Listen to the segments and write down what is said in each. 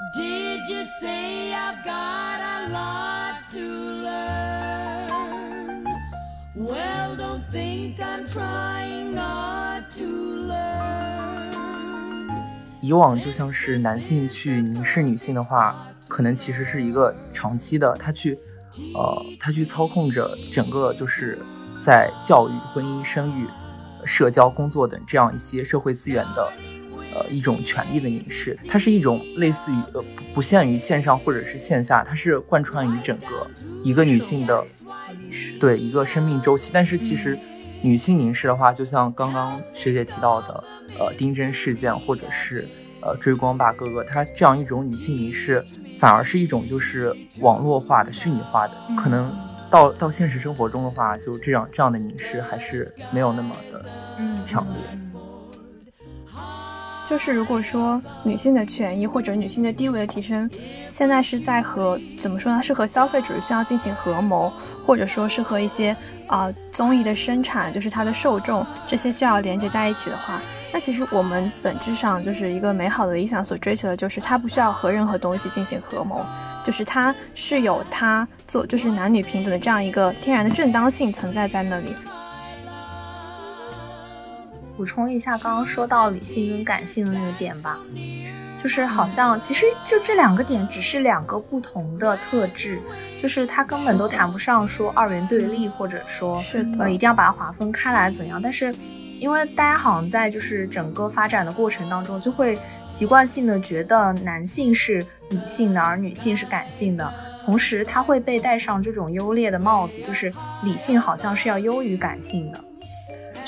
Did you say I've got a lot to learn? Well, don't think I'm trying not to learn. 以往就像是男性去凝视女性的话，可能其实是一个长期的，他去，呃，他去操控着整个就是在教育、婚姻、生育、社交、工作等这样一些社会资源的。呃，一种权力的凝视，它是一种类似于呃不不限于线上或者是线下，它是贯穿于整个一个女性的对一个生命周期。但是其实女性凝视的话，就像刚刚学姐提到的，呃，丁真事件或者是呃追光吧哥哥，它这样一种女性凝视，反而是一种就是网络化的虚拟化的，可能到到现实生活中的话，就这样这样的凝视还是没有那么的强烈。就是如果说女性的权益或者女性的地位的提升，现在是在和怎么说呢？是和消费主义需要进行合谋，或者说是和一些啊综艺的生产，就是它的受众这些需要连接在一起的话，那其实我们本质上就是一个美好的理想所追求的，就是它不需要和任何东西进行合谋，就是它是有它做就是男女平等的这样一个天然的正当性存在在那里。补充一下，刚刚说到理性跟感性的那个点吧，就是好像其实就这两个点只是两个不同的特质，就是它根本都谈不上说二元对立，或者说呃一定要把它划分开来怎样。但是因为大家好像在就是整个发展的过程当中，就会习惯性的觉得男性是理性的，而女性是感性的，同时他会被戴上这种优劣的帽子，就是理性好像是要优于感性的。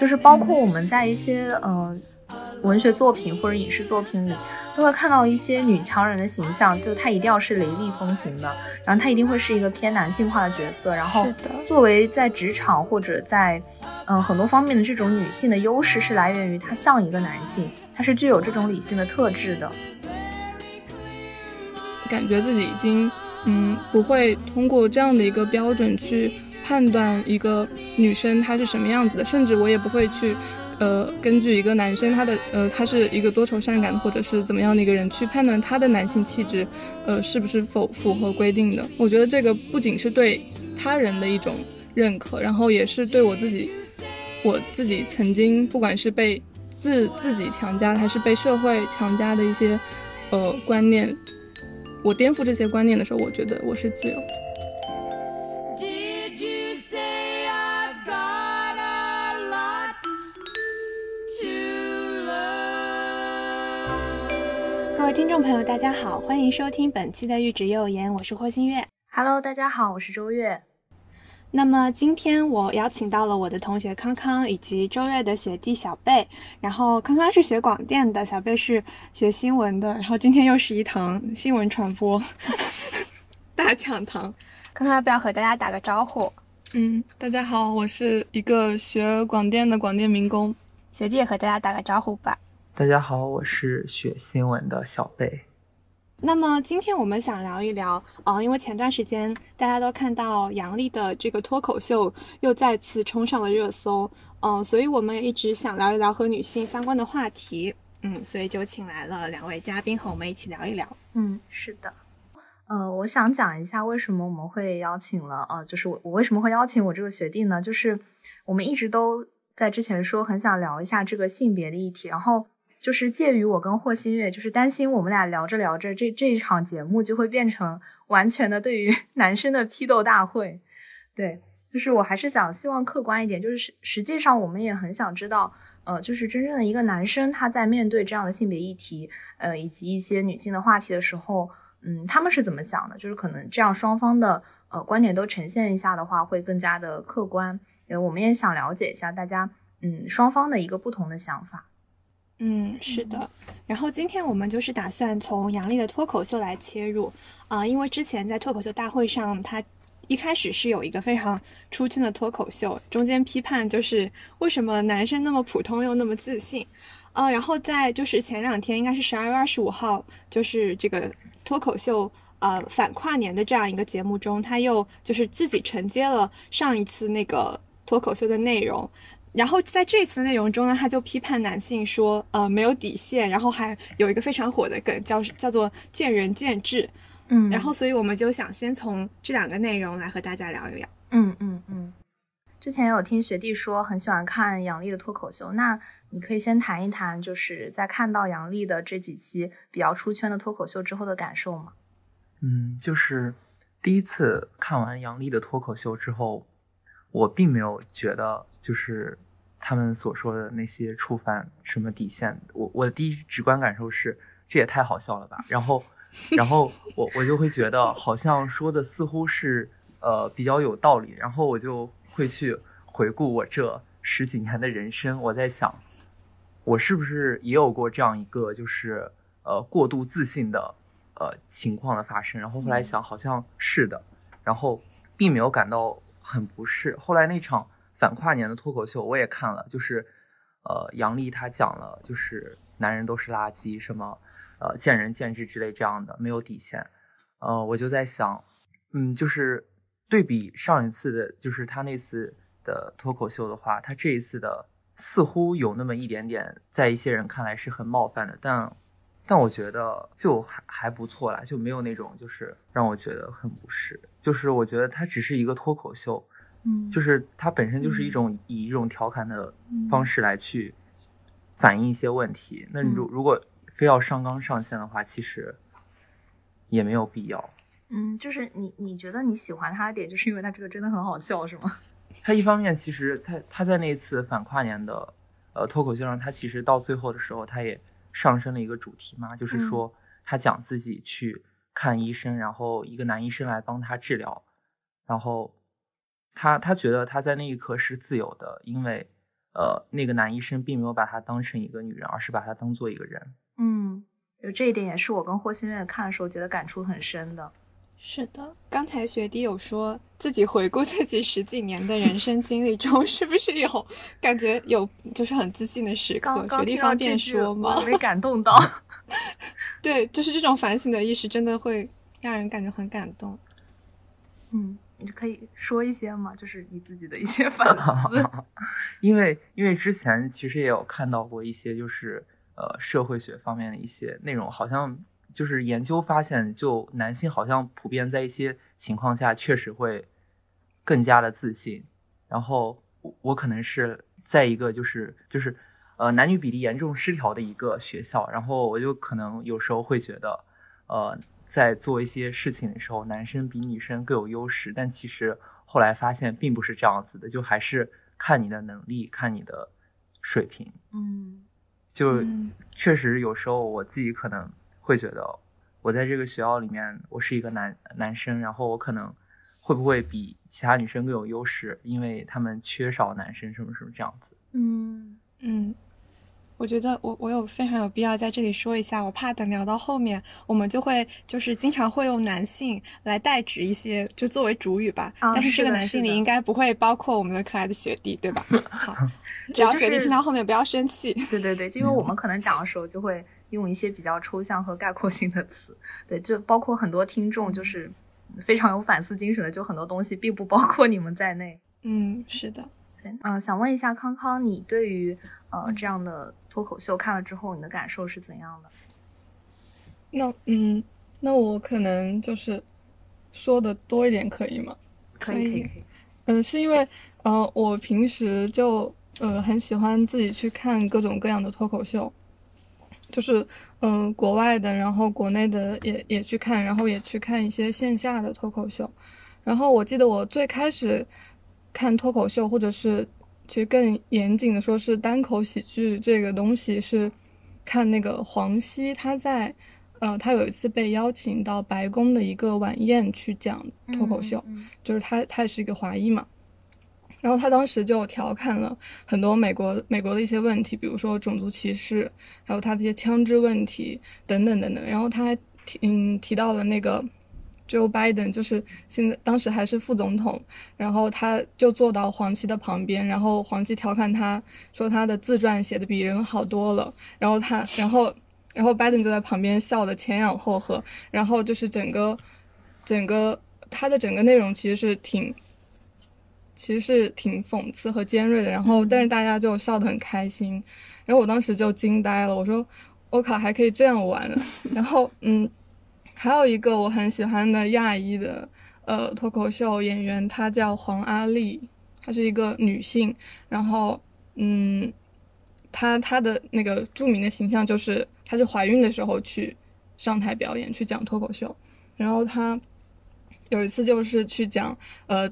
就是包括我们在一些嗯文学作品或者影视作品里，都会看到一些女强人的形象，就她一定要是雷厉风行的，然后她一定会是一个偏男性化的角色。然后作为在职场或者在嗯很多方面的这种女性的优势，是来源于她像一个男性，她是具有这种理性的特质的。感觉自己已经嗯不会通过这样的一个标准去。判断一个女生她是什么样子的，甚至我也不会去，呃，根据一个男生他的呃他是一个多愁善感或者是怎么样的一个人去判断他的男性气质，呃，是不是否符合规定的？我觉得这个不仅是对他人的一种认可，然后也是对我自己，我自己曾经不管是被自自己强加还是被社会强加的一些呃观念，我颠覆这些观念的时候，我觉得我是自由。听众朋友，大家好，欢迎收听本期的《玉指幼言》，我是霍新月。Hello，大家好，我是周月。那么今天我邀请到了我的同学康康以及周月的学弟小贝。然后康康是学广电的，小贝是学新闻的。然后今天又是一堂新闻传播 大讲堂。康康要不要和大家打个招呼？嗯，大家好，我是一个学广电的广电民工。学弟也和大家打个招呼吧。大家好，我是学新闻的小贝。那么今天我们想聊一聊，呃，因为前段时间大家都看到杨笠的这个脱口秀又再次冲上了热搜，嗯，所以我们也一直想聊一聊和女性相关的话题，嗯，所以就请来了两位嘉宾和我们一起聊一聊。嗯，是的，呃，我想讲一下为什么我们会邀请了，呃，就是我我为什么会邀请我这个学弟呢？就是我们一直都在之前说很想聊一下这个性别的议题，然后。就是介于我跟霍新月，就是担心我们俩聊着聊着，这这一场节目就会变成 完全的对于 男生的批斗大会。对，就是我还是想希望客观一点，就是实实际上我们也很想知道，呃，就是真正的一个男生他在面对这样的性别议题，呃，以及一些女性的话题的时候，嗯，他们是怎么想的？就是可能这样双方的呃观点都呈现一下的话，会更加的客观。呃，我们也想了解一下大家，嗯，双方的一个不同的想法。嗯，是的。然后今天我们就是打算从杨笠的脱口秀来切入啊，因为之前在脱口秀大会上，他一开始是有一个非常出圈的脱口秀，中间批判就是为什么男生那么普通又那么自信啊。然后在就是前两天，应该是十二月二十五号，就是这个脱口秀呃反跨年的这样一个节目中，他又就是自己承接了上一次那个脱口秀的内容。然后在这次的内容中呢，他就批判男性说，呃，没有底线，然后还有一个非常火的梗叫叫做见仁见智。嗯，然后所以我们就想先从这两个内容来和大家聊一聊。嗯嗯嗯。之前有听学弟说很喜欢看杨笠的脱口秀，那你可以先谈一谈，就是在看到杨笠的这几期比较出圈的脱口秀之后的感受吗？嗯，就是第一次看完杨笠的脱口秀之后，我并没有觉得就是他们所说的那些触犯什么底线。我我的第一直观感受是，这也太好笑了吧。然后，然后我我就会觉得好像说的似乎是呃比较有道理。然后我就会去回顾我这十几年的人生，我在想。我是不是也有过这样一个就是呃过度自信的呃情况的发生？然后后来想好像是的，然后并没有感到很不适。后来那场反跨年的脱口秀我也看了，就是呃杨笠他讲了就是男人都是垃圾，什么呃见仁见智之类这样的没有底线。呃我就在想，嗯就是对比上一次的就是他那次的脱口秀的话，他这一次的。似乎有那么一点点，在一些人看来是很冒犯的，但，但我觉得就还还不错啦，就没有那种就是让我觉得很不适。就是我觉得它只是一个脱口秀，嗯，就是它本身就是一种以一种调侃的方式来去反映一些问题。那如如果非要上纲上线的话，其实也没有必要。嗯，就是你你觉得你喜欢他的点，就是因为他这个真的很好笑，是吗？他一方面其实他他在那次反跨年的呃脱口秀上，他其实到最后的时候，他也上升了一个主题嘛，就是说他讲自己去看医生，然后一个男医生来帮他治疗，然后他他觉得他在那一刻是自由的，因为呃那个男医生并没有把他当成一个女人，而是把他当做一个人。嗯，就这一点也是我跟霍心月看的时候觉得感触很深的。是的，刚才学弟有说自己回顾自己十几年的人生经历中，是不是有感觉有就是很自信的时刻？学弟方便说吗？没感动到。对，就是这种反省的意识，真的会让人感觉很感动。嗯，你可以说一些吗？就是你自己的一些反思。因为因为之前其实也有看到过一些，就是呃社会学方面的一些内容，好像。就是研究发现，就男性好像普遍在一些情况下确实会更加的自信。然后我我可能是在一个就是就是呃男女比例严重失调的一个学校，然后我就可能有时候会觉得，呃，在做一些事情的时候，男生比女生更有优势。但其实后来发现并不是这样子的，就还是看你的能力，看你的水平。嗯，就确实有时候我自己可能。会觉得我在这个学校里面，我是一个男男生，然后我可能会不会比其他女生更有优势？因为他们缺少男生，什么什么这样子。嗯嗯，我觉得我我有非常有必要在这里说一下，我怕等聊到后面，我们就会就是经常会用男性来代指一些，就作为主语吧。但是这个男性里应该不会包括我们的可爱的学弟，对吧？好，只要学弟听到后面不要生气。对对对，因为我们可能讲的时候就会。用一些比较抽象和概括性的词，对，就包括很多听众就是非常有反思精神的，就很多东西并不包括你们在内。嗯，是的。嗯，想问一下康康，你对于呃这样的脱口秀看了之后，你的感受是怎样的？那嗯，那我可能就是说的多一点，可以吗？可以可以可以。嗯，是因为呃我平时就呃很喜欢自己去看各种各样的脱口秀。就是，嗯，国外的，然后国内的也也去看，然后也去看一些线下的脱口秀。然后我记得我最开始看脱口秀，或者是其实更严谨的说是单口喜剧这个东西，是看那个黄西他在，呃，他有一次被邀请到白宫的一个晚宴去讲脱口秀，就是他他也是一个华裔嘛。然后他当时就调侃了很多美国美国的一些问题，比如说种族歧视，还有他这些枪支问题等等等等。然后他还提嗯提到了那个 Joe Biden，就是现在当时还是副总统，然后他就坐到黄西的旁边，然后黄西调侃他说他的自传写的比人好多了，然后他然后然后 Biden 就在旁边笑的前仰后合，然后就是整个整个他的整个内容其实是挺。其实是挺讽刺和尖锐的，然后但是大家就笑得很开心，然后我当时就惊呆了，我说我靠，还可以这样玩，然后嗯，还有一个我很喜欢的亚裔的呃脱口秀演员，她叫黄阿丽，她是一个女性，然后嗯，她她的那个著名的形象就是她是怀孕的时候去上台表演去讲脱口秀，然后她有一次就是去讲呃。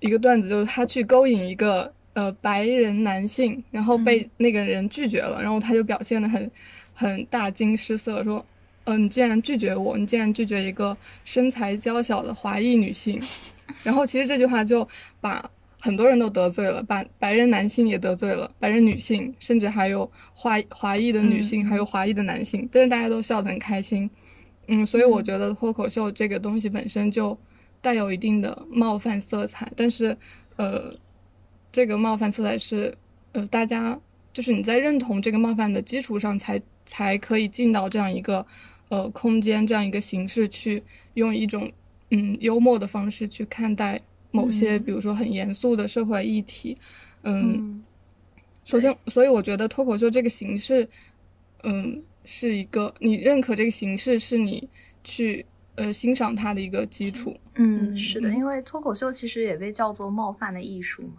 一个段子就是他去勾引一个呃白人男性，然后被那个人拒绝了，然后他就表现的很很大惊失色，说：“嗯，你竟然拒绝我，你竟然拒绝一个身材娇小的华裔女性。”然后其实这句话就把很多人都得罪了，把白人男性也得罪了，白人女性，甚至还有华华裔的女性，还有华裔的男性，但是大家都笑得很开心。嗯，所以我觉得脱口秀这个东西本身就。带有一定的冒犯色彩，但是，呃，这个冒犯色彩是，呃，大家就是你在认同这个冒犯的基础上，才才可以进到这样一个，呃，空间这样一个形式去用一种嗯幽默的方式去看待某些，比如说很严肃的社会议题，嗯，首先，所以我觉得脱口秀这个形式，嗯，是一个你认可这个形式是你去。呃，欣赏它的一个基础。嗯，是的，因为脱口秀其实也被叫做冒犯的艺术嘛。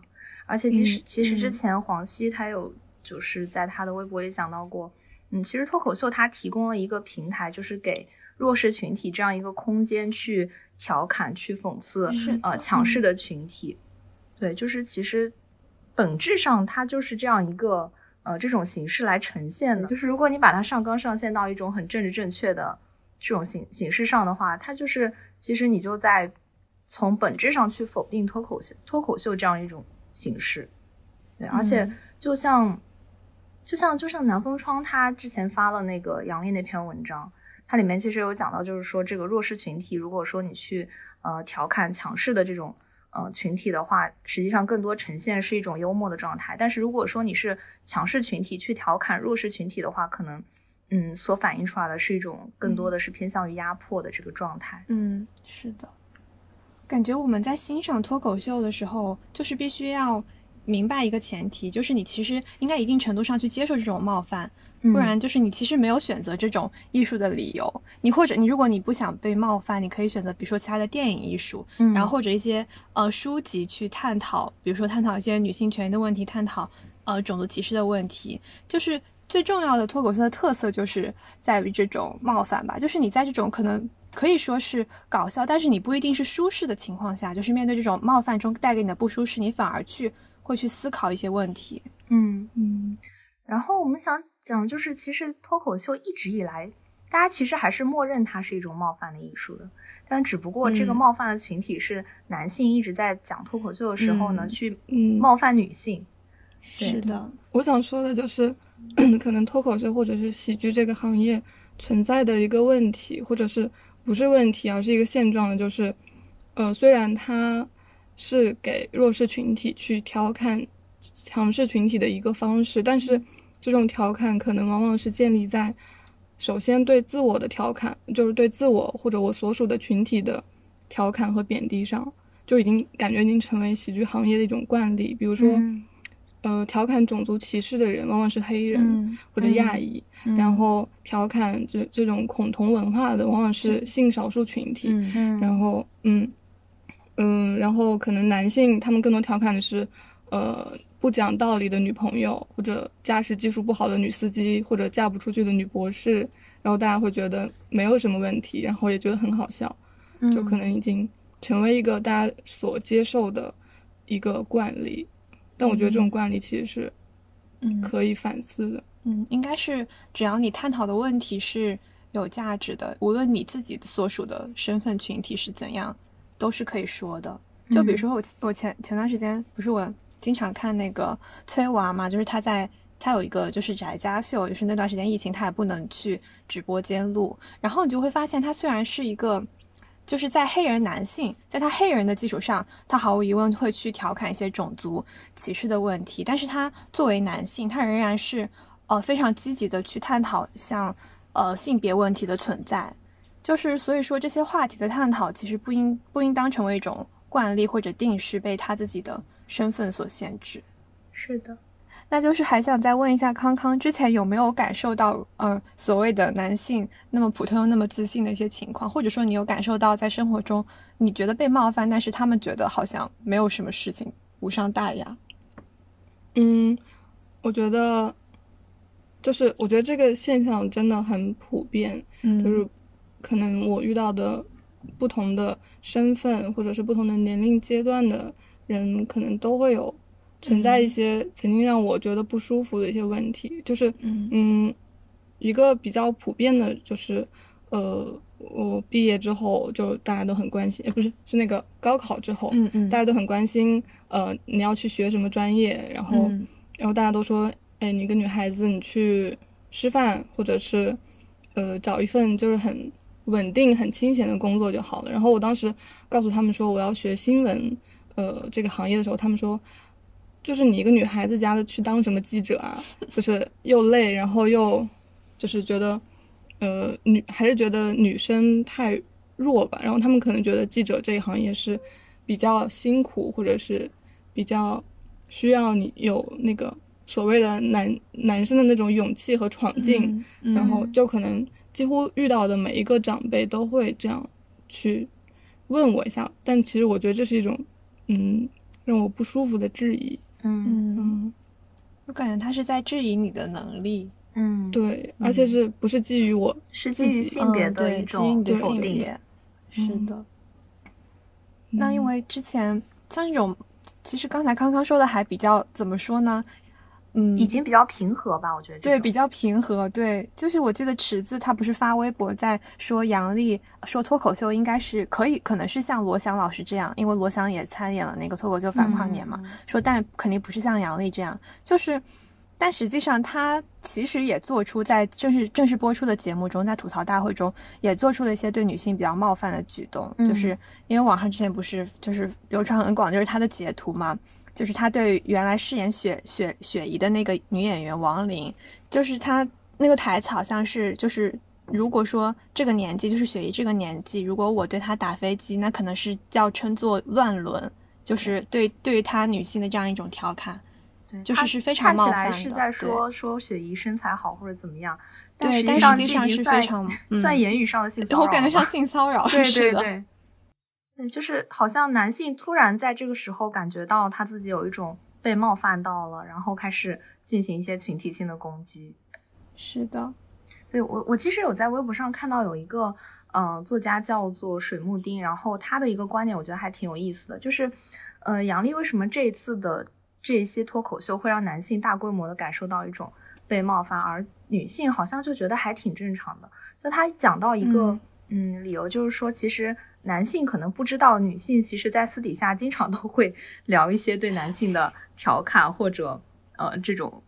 而且，其实其实之前黄西他有就是在他的微博也讲到过，嗯，其实脱口秀它提供了一个平台，就是给弱势群体这样一个空间去调侃、去讽刺呃强势的群体。对，就是其实本质上它就是这样一个呃这种形式来呈现的。就是如果你把它上纲上线到一种很政治正确的。这种形形式上的话，它就是其实你就在从本质上去否定脱口秀脱口秀这样一种形式，对，而且就像就像就像南风窗他之前发了那个杨笠那篇文章，它里面其实有讲到，就是说这个弱势群体，如果说你去呃调侃强势的这种呃群体的话，实际上更多呈现是一种幽默的状态，但是如果说你是强势群体去调侃弱势群体的话，可能。嗯，所反映出来的是一种更多的是偏向于压迫的这个状态。嗯，是的，感觉我们在欣赏脱口秀的时候，就是必须要明白一个前提，就是你其实应该一定程度上去接受这种冒犯，不然就是你其实没有选择这种艺术的理由。你或者你如果你不想被冒犯，你可以选择比如说其他的电影艺术，然后或者一些呃书籍去探讨，比如说探讨一些女性权益的问题，探讨呃种族歧视的问题，就是。最重要的脱口秀的特色就是在于这种冒犯吧，就是你在这种可能可以说是搞笑，但是你不一定是舒适的情况下，就是面对这种冒犯中带给你的不舒适，你反而去会去思考一些问题。嗯嗯。然后我们想讲，就是其实脱口秀一直以来，大家其实还是默认它是一种冒犯的艺术的，但只不过这个冒犯的群体是男性一直在讲脱口秀的时候呢，去冒犯女性。是的，我想说的就是。可能脱口秀或者是喜剧这个行业存在的一个问题，或者是不是问题，而是一个现状的，就是，呃，虽然它是给弱势群体去调侃强势群体的一个方式，但是这种调侃可能往往是建立在首先对自我的调侃，就是对自我或者我所属的群体的调侃和贬低上，就已经感觉已经成为喜剧行业的一种惯例，比如说。呃，调侃种族歧视的人往往是黑人或者亚裔，然后调侃这这种恐同文化的往往是性少数群体，然后嗯嗯，然后可能男性他们更多调侃的是呃不讲道理的女朋友，或者驾驶技术不好的女司机，或者嫁不出去的女博士，然后大家会觉得没有什么问题，然后也觉得很好笑，就可能已经成为一个大家所接受的一个惯例。但我觉得这种惯例其实是，嗯，可以反思的。嗯，应该是只要你探讨的问题是有价值的，无论你自己所属的身份群体是怎样，都是可以说的。就比如说我我前前段时间不是我经常看那个崔娃嘛，就是他在他有一个就是宅家秀，就是那段时间疫情他也不能去直播间录，然后你就会发现他虽然是一个。就是在黑人男性，在他黑人的基础上，他毫无疑问会去调侃一些种族歧视的问题。但是他作为男性，他仍然是呃非常积极的去探讨像呃性别问题的存在。就是所以说这些话题的探讨，其实不应不应当成为一种惯例或者定式，被他自己的身份所限制。是的。那就是还想再问一下康康，之前有没有感受到，嗯，所谓的男性那么普通又那么自信的一些情况，或者说你有感受到在生活中你觉得被冒犯，但是他们觉得好像没有什么事情，无伤大雅。嗯，我觉得，就是我觉得这个现象真的很普遍，嗯，就是可能我遇到的不同的身份或者是不同的年龄阶段的人，可能都会有。存在一些曾经让我觉得不舒服的一些问题，就是嗯，一个比较普遍的，就是呃，我毕业之后就大家都很关心，不是是那个高考之后，嗯嗯，大家都很关心，呃，你要去学什么专业，然后然后大家都说，哎，你一个女孩子，你去师范或者是呃找一份就是很稳定、很清闲的工作就好了。然后我当时告诉他们说我要学新闻，呃，这个行业的时候，他们说。就是你一个女孩子家的去当什么记者啊？就是又累，然后又就是觉得，呃，女还是觉得女生太弱吧。然后他们可能觉得记者这一行业是比较辛苦，或者是比较需要你有那个所谓的男男生的那种勇气和闯劲。然后就可能几乎遇到的每一个长辈都会这样去问我一下。但其实我觉得这是一种，嗯，让我不舒服的质疑。嗯嗯，我感觉他是在质疑你的能力。嗯，对，而且是不是基于我是基于性别的一种否定？是的。那因为之前像这种，其实刚才康康说的还比较怎么说呢？嗯，已经比较平和吧，我觉得对，比较平和。对，就是我记得池子他不是发微博在说杨笠说脱口秀应该是可以，可能是像罗翔老师这样，因为罗翔也参演了那个脱口秀反跨年嘛。说但肯定不是像杨笠这样，就是，但实际上他其实也做出在正式正式播出的节目中，在吐槽大会中也做出了一些对女性比较冒犯的举动，就是因为网上之前不是就是流传很广，就是他的截图嘛。就是他对原来饰演雪雪雪姨的那个女演员王琳，就是他那个台词好像是就是如果说这个年纪就是雪姨这个年纪，如果我对她打飞机，那可能是要称作乱伦，就是对对于她女性的这样一种调侃，就是是非常冒犯的。是在说说雪姨身材好或者怎么样，对，但实际上是非常算言语上的性骚扰，我感觉像性骚扰，对对对。对，就是好像男性突然在这个时候感觉到他自己有一种被冒犯到了，然后开始进行一些群体性的攻击。是的，对我我其实有在微博上看到有一个呃作家叫做水木丁，然后他的一个观点我觉得还挺有意思的，就是呃杨笠为什么这一次的这些脱口秀会让男性大规模的感受到一种被冒犯，而女性好像就觉得还挺正常的。就他讲到一个嗯理由，就是说其实。男性可能不知道，女性其实，在私底下经常都会聊一些对男性的调侃或者呃这种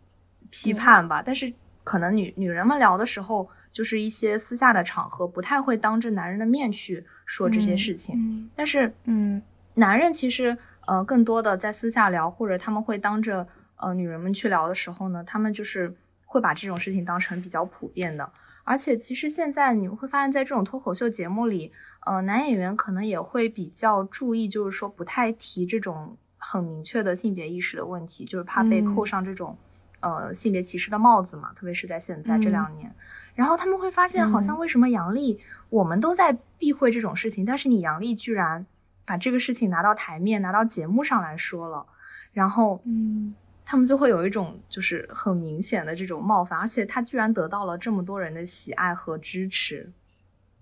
批判吧。但是可能女女人们聊的时候，就是一些私下的场合，不太会当着男人的面去说这些事情。但是，嗯，男人其实呃更多的在私下聊，或者他们会当着呃女人们去聊的时候呢，他们就是会把这种事情当成比较普遍的。而且，其实现在你会发现在这种脱口秀节目里。呃，男演员可能也会比较注意，就是说不太提这种很明确的性别意识的问题，就是怕被扣上这种呃性别歧视的帽子嘛。特别是在现在这两年，然后他们会发现，好像为什么杨笠我们都在避讳这种事情，但是你杨笠居然把这个事情拿到台面、拿到节目上来说了，然后嗯，他们就会有一种就是很明显的这种冒犯，而且他居然得到了这么多人的喜爱和支持，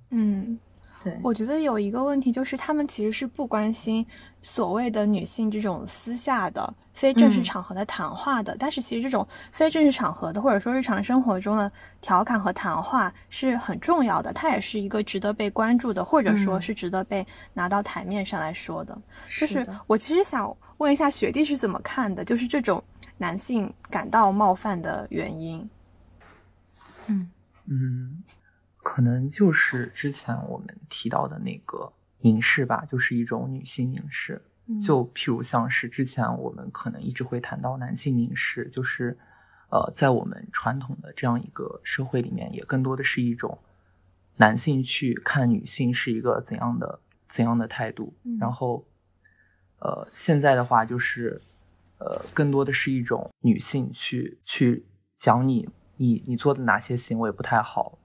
嗯。对我觉得有一个问题就是，他们其实是不关心所谓的女性这种私下的、非正式场合的谈话的。但是，其实这种非正式场合的，或者说日常生活中的调侃和谈话是很重要的，它也是一个值得被关注的，或者说是值得被拿到台面上来说的。就是我其实想问一下学弟是怎么看的，就是这种男性感到冒犯的原因。嗯嗯。可能就是之前我们提到的那个凝视吧，就是一种女性凝视。就譬如像是之前我们可能一直会谈到男性凝视，就是呃，在我们传统的这样一个社会里面，也更多的是一种男性去看女性是一个怎样的怎样的态度。然后呃，现在的话就是呃，更多的是一种女性去去讲你你你做的哪些行为不太好，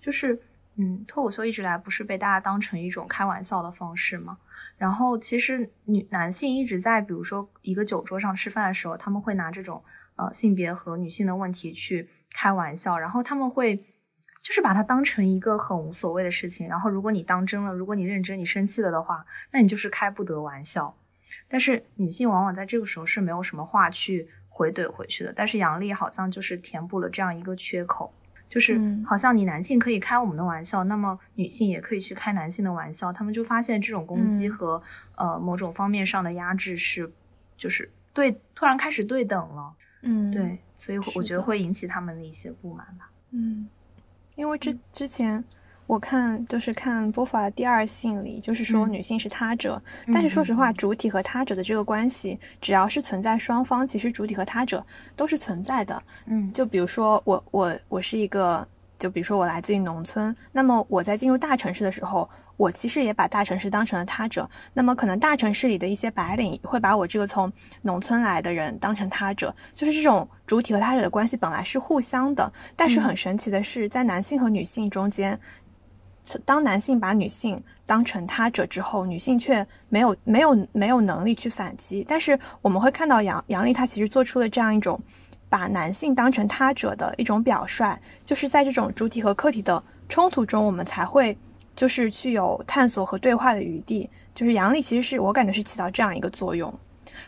就是嗯，脱口秀一直来不是被大家当成一种开玩笑的方式吗？然后其实女男性一直在，比如说一个酒桌上吃饭的时候，他们会拿这种呃性别和女性的问题去开玩笑，然后他们会就是把它当成一个很无所谓的事情。然后如果你当真了，如果你认真，你生气了的话，那你就是开不得玩笑。但是女性往往在这个时候是没有什么话去回怼回去的。但是杨笠好像就是填补了这样一个缺口。就是好像你男性可以开我们的玩笑，那么女性也可以去开男性的玩笑。他们就发现这种攻击和呃某种方面上的压制是，就是对突然开始对等了。嗯，对，所以我觉得会引起他们的一些不满吧。嗯，因为之之前。我看就是看波伏娃第二性里，就是说女性是他者，但是说实话，主体和他者的这个关系，只要是存在双方，其实主体和他者都是存在的。嗯，就比如说我我我是一个，就比如说我来自于农村，那么我在进入大城市的时候，我其实也把大城市当成了他者，那么可能大城市里的一些白领会把我这个从农村来的人当成他者，就是这种主体和他者的关系本来是互相的，但是很神奇的是，在男性和女性中间。当男性把女性当成他者之后，女性却没有没有没有能力去反击。但是我们会看到杨杨丽她其实做出了这样一种把男性当成他者的一种表率，就是在这种主体和客体的冲突中，我们才会就是去有探索和对话的余地。就是杨丽其实是我感觉是起到这样一个作用，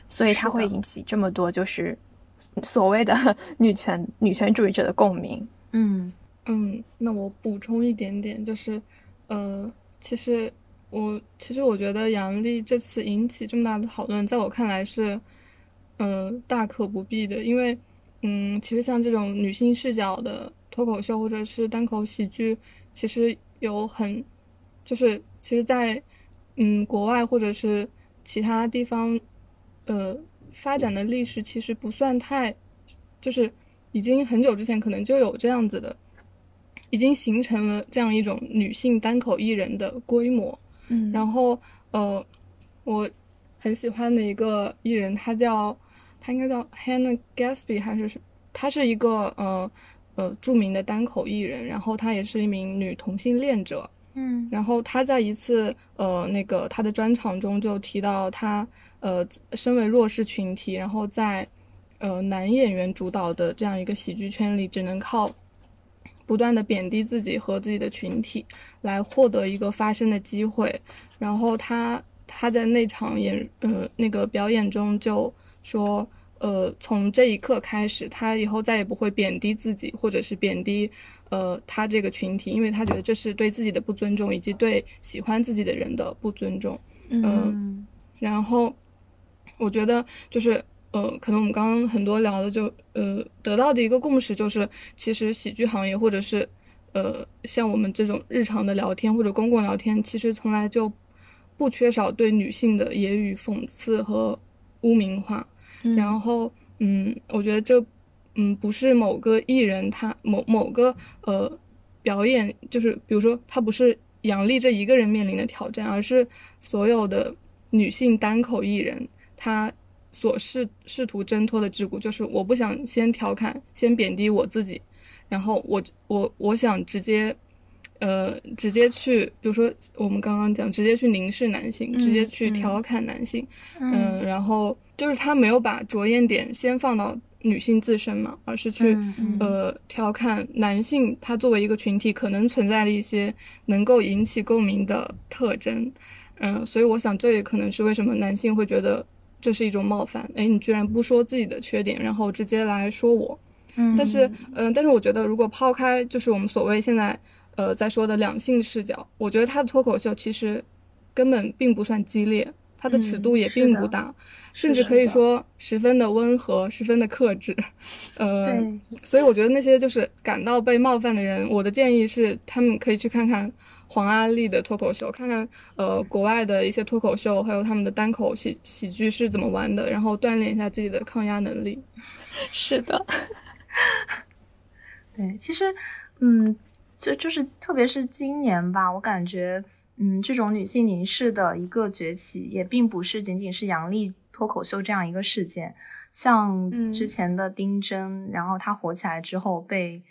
所以它会引起这么多就是所谓的 女权女权主义者的共鸣。嗯。嗯，那我补充一点点，就是，呃，其实我其实我觉得杨笠这次引起这么大的讨论，在我看来是，嗯，大可不必的，因为，嗯，其实像这种女性视角的脱口秀或者是单口喜剧，其实有很，就是其实，在嗯国外或者是其他地方，呃，发展的历史其实不算太，就是已经很久之前可能就有这样子的。已经形成了这样一种女性单口艺人的规模，嗯，然后呃，我很喜欢的一个艺人，他叫他应该叫 Hannah Gatsby 还是什？他是一个呃呃著名的单口艺人，然后他也是一名女同性恋者，嗯，然后他在一次呃那个他的专场中就提到他呃身为弱势群体，然后在呃男演员主导的这样一个喜剧圈里，只能靠。不断的贬低自己和自己的群体，来获得一个发声的机会。然后他他在那场演呃那个表演中就说，呃，从这一刻开始，他以后再也不会贬低自己，或者是贬低呃他这个群体，因为他觉得这是对自己的不尊重，以及对喜欢自己的人的不尊重。嗯，然后我觉得就是。呃，可能我们刚刚很多聊的，就呃得到的一个共识就是，其实喜剧行业或者是呃像我们这种日常的聊天或者公共聊天，其实从来就不缺少对女性的言语讽刺和污名化。然后，嗯，我觉得这嗯不是某个艺人他某某个呃表演，就是比如说他不是杨笠这一个人面临的挑战，而是所有的女性单口艺人他。所试试图挣脱的桎梏，就是我不想先调侃，先贬低我自己，然后我我我想直接，呃，直接去，比如说我们刚刚讲，直接去凝视男性，直接去调侃男性，嗯，然后就是他没有把着眼点先放到女性自身嘛，而是去呃调侃男性，他作为一个群体可能存在的一些能够引起共鸣的特征，嗯，所以我想这也可能是为什么男性会觉得。这是一种冒犯，哎，你居然不说自己的缺点，然后直接来说我，嗯，但是，嗯，但是我觉得，如果抛开就是我们所谓现在，呃，在说的两性视角，我觉得他的脱口秀其实根本并不算激烈，他的尺度也并不大，甚至可以说十分的温和，十分的克制，呃，所以我觉得那些就是感到被冒犯的人，我的建议是，他们可以去看看。黄阿丽的脱口秀，看看呃国外的一些脱口秀，还有他们的单口喜喜剧是怎么玩的，然后锻炼一下自己的抗压能力。是的，对，其实嗯，就就是特别是今年吧，我感觉嗯，这种女性凝视的一个崛起，也并不是仅仅是杨笠脱口秀这样一个事件。像之前的丁真，然后她火起来之后，被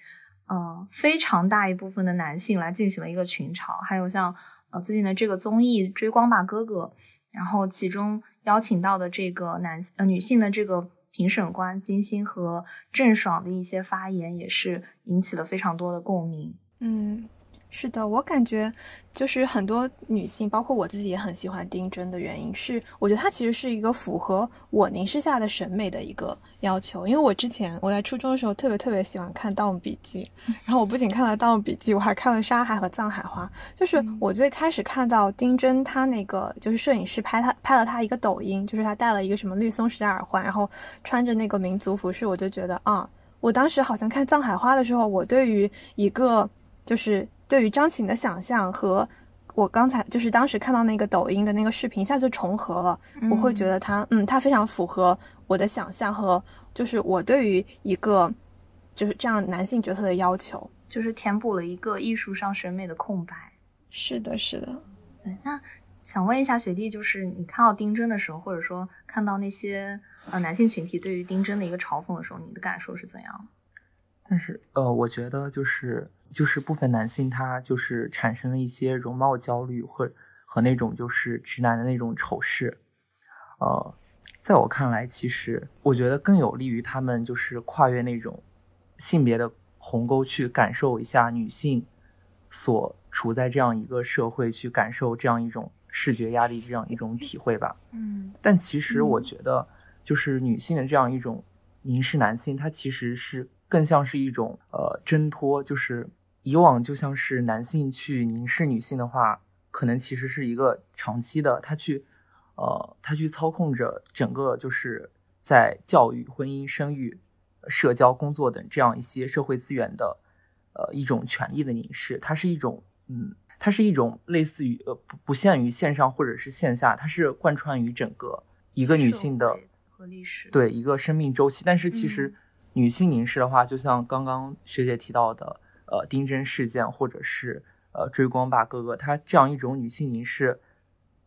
嗯非常大一部分的男性来进行了一个群嘲。还有像呃最近的这个综艺《追光吧哥哥》，然后其中邀请到的这个男呃女性的这个评审官金星和郑爽的一些发言，也是引起了非常多的共鸣。嗯。是的，我感觉就是很多女性，包括我自己也很喜欢丁真的原因是，我觉得她其实是一个符合我凝视下的审美的一个要求。因为我之前我在初中的时候特别特别喜欢看《盗墓笔记》，然后我不仅看了《盗墓笔记》，我还看了《沙海》和《藏海花》。就是我最开始看到丁真她那个就是摄影师拍她拍了她一个抖音，就是她戴了一个什么绿松石的耳环，然后穿着那个民族服饰，我就觉得啊，我当时好像看《藏海花》的时候，我对于一个就是。对于张琴的想象和我刚才就是当时看到那个抖音的那个视频一下就重合了，我会觉得他，嗯，他非常符合我的想象和就是我对于一个就是这样男性角色的要求，就是填补了一个艺术上审美的空白。是的，是的。对，那想问一下学弟，就是你看到丁真的时候，或者说看到那些呃男性群体对于丁真的一个嘲讽的时候，你的感受是怎样？但是呃，我觉得就是。就是部分男性，他就是产生了一些容貌焦虑，或和那种就是直男的那种丑视。呃，在我看来，其实我觉得更有利于他们就是跨越那种性别的鸿沟，去感受一下女性所处在这样一个社会，去感受这样一种视觉压力这样一种体会吧。嗯。但其实我觉得，就是女性的这样一种凝视男性，它其实是更像是一种呃挣脱，就是。以往就像是男性去凝视女性的话，可能其实是一个长期的，他去，呃，他去操控着整个就是在教育、婚姻、生育、社交、工作等这样一些社会资源的，呃，一种权利的凝视。它是一种，嗯，它是一种类似于呃不不限于线上或者是线下，它是贯穿于整个一个女性的和历史，对一个生命周期。但是其实女性凝视的话，就像刚刚学姐提到的。呃，丁真事件，或者是呃追光吧哥哥，他这样一种女性凝视，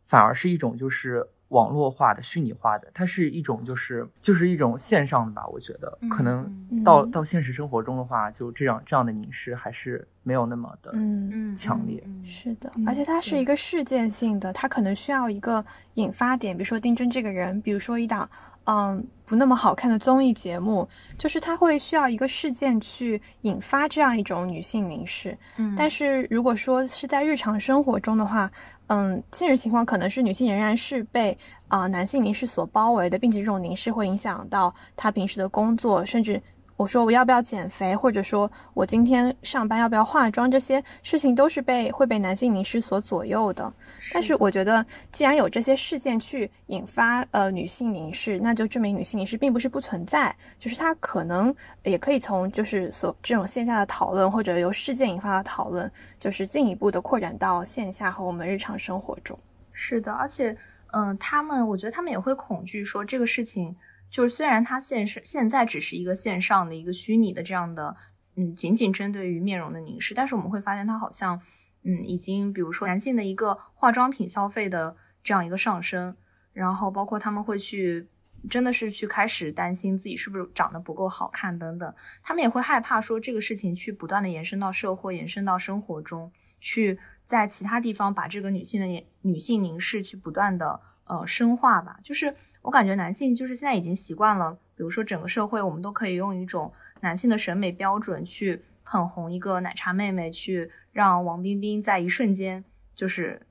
反而是一种就是网络化的、虚拟化的，它是一种就是就是一种线上的吧。我觉得可能到到现实生活中的话，就这样这样的凝视还是没有那么的嗯强烈。是的，而且它是一个事件性的，它可能需要一个引发点，比如说丁真这个人，比如说一档。嗯，不那么好看的综艺节目，就是它会需要一个事件去引发这样一种女性凝视。嗯，但是如果说是在日常生活中的话，嗯，现实情况可能是女性仍然是被啊男性凝视所包围的，并且这种凝视会影响到她平时的工作，甚至。我说我要不要减肥，或者说我今天上班要不要化妆，这些事情都是被会被男性凝视所左右的。但是我觉得，既然有这些事件去引发呃女性凝视，那就证明女性凝视并不是不存在，就是它可能也可以从就是所这种线下的讨论，或者由事件引发的讨论，就是进一步的扩展到线下和我们日常生活中。是的，而且嗯，他们我觉得他们也会恐惧说这个事情。就是虽然它现是现在只是一个线上的一个虚拟的这样的，嗯，仅仅针对于面容的凝视，但是我们会发现它好像，嗯，已经比如说男性的一个化妆品消费的这样一个上升，然后包括他们会去真的是去开始担心自己是不是长得不够好看等等，他们也会害怕说这个事情去不断的延伸到社会，延伸到生活中，去在其他地方把这个女性的女性凝视去不断的呃深化吧，就是。我感觉男性就是现在已经习惯了，比如说整个社会，我们都可以用一种男性的审美标准去捧红一个奶茶妹妹，去让王冰冰在一瞬间就是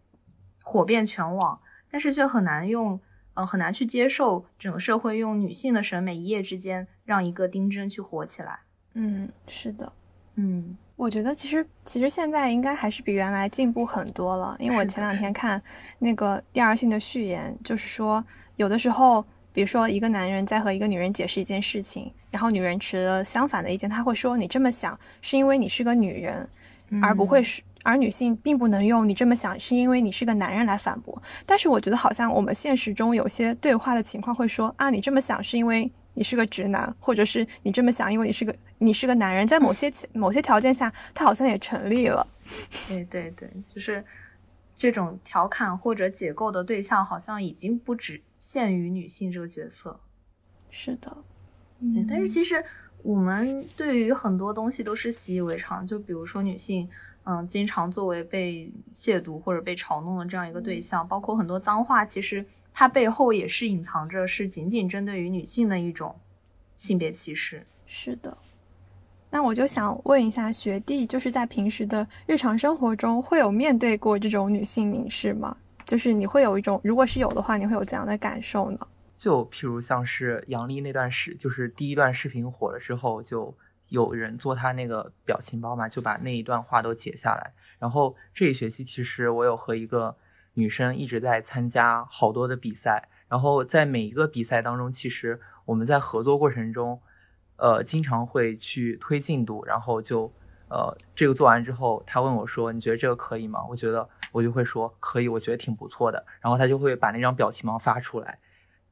火遍全网，但是却很难用，呃，很难去接受整个社会用女性的审美一夜之间让一个丁真去火起来。嗯，是的，嗯，我觉得其实其实现在应该还是比原来进步很多了，因为我前两天看那个第二性的序言，就是说。有的时候，比如说一个男人在和一个女人解释一件事情，然后女人持了相反的意见，他会说：“你这么想是因为你是个女人，而不会是而女性并不能用你这么想是因为你是个男人来反驳。”但是我觉得好像我们现实中有些对话的情况会说：“啊，你这么想是因为你是个直男，或者是你这么想因为你是个你是个男人。”在某些某些条件下，他好像也成立了。对对对，就是。这种调侃或者解构的对象好像已经不只限于女性这个角色。是的，嗯，但是其实我们对于很多东西都是习以为常，就比如说女性，嗯，经常作为被亵渎或者被嘲弄的这样一个对象，包括很多脏话，其实它背后也是隐藏着是仅仅针对于女性的一种性别歧视。是的。那我就想问一下学弟，就是在平时的日常生活中，会有面对过这种女性凝视吗？就是你会有一种，如果是有的话，你会有怎样的感受呢？就譬如像是杨笠那段视，就是第一段视频火了之后，就有人做他那个表情包嘛，就把那一段话都截下来。然后这一学期其实我有和一个女生一直在参加好多的比赛，然后在每一个比赛当中，其实我们在合作过程中。呃，经常会去推进度，然后就，呃，这个做完之后，他问我说：“你觉得这个可以吗？”我觉得我就会说可以，我觉得挺不错的。然后他就会把那张表情包发出来，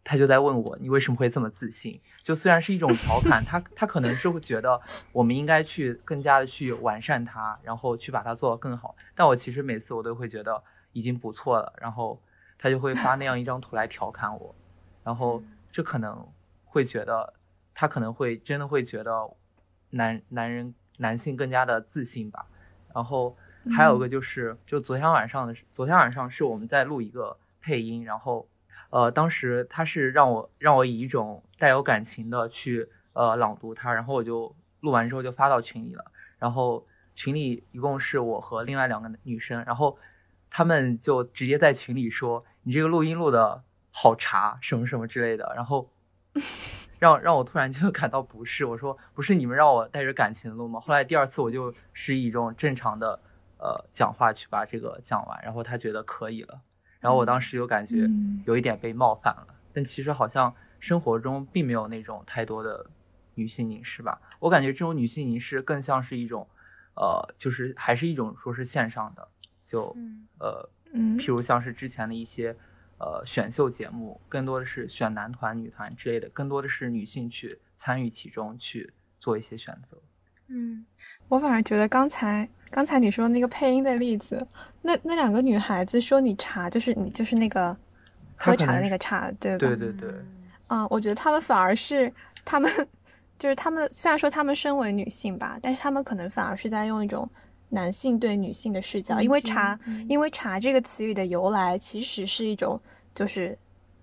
他就在问我：“你为什么会这么自信？”就虽然是一种调侃，他他可能是会觉得我们应该去更加的去完善它，然后去把它做得更好。但我其实每次我都会觉得已经不错了，然后他就会发那样一张图来调侃我，然后这可能会觉得。他可能会真的会觉得男男人男性更加的自信吧，然后还有个就是，就昨天晚上的昨天晚上是我们在录一个配音，然后呃当时他是让我让我以一种带有感情的去呃朗读它，然后我就录完之后就发到群里了，然后群里一共是我和另外两个女生，然后他们就直接在群里说你这个录音录的好茶什么什么之类的，然后。让让我突然就感到不适，我说不是你们让我带着感情录吗？后来第二次我就是以一种正常的呃讲话去把这个讲完，然后他觉得可以了，然后我当时就感觉有一点被冒犯了，但其实好像生活中并没有那种太多的女性凝视吧，我感觉这种女性凝视更像是一种呃，就是还是一种说是线上的，就呃，譬如像是之前的一些。呃，选秀节目更多的是选男团、女团之类的，更多的是女性去参与其中去做一些选择。嗯，我反而觉得刚才刚才你说那个配音的例子，那那两个女孩子说你茶就是你就是那个喝茶的那个茶，对吧？对对对。嗯，我觉得他们反而是他们 就是他们虽然说他们身为女性吧，但是他们可能反而是在用一种。男性对女性的视角，因为茶，因为茶这个词语的由来其实是一种，就是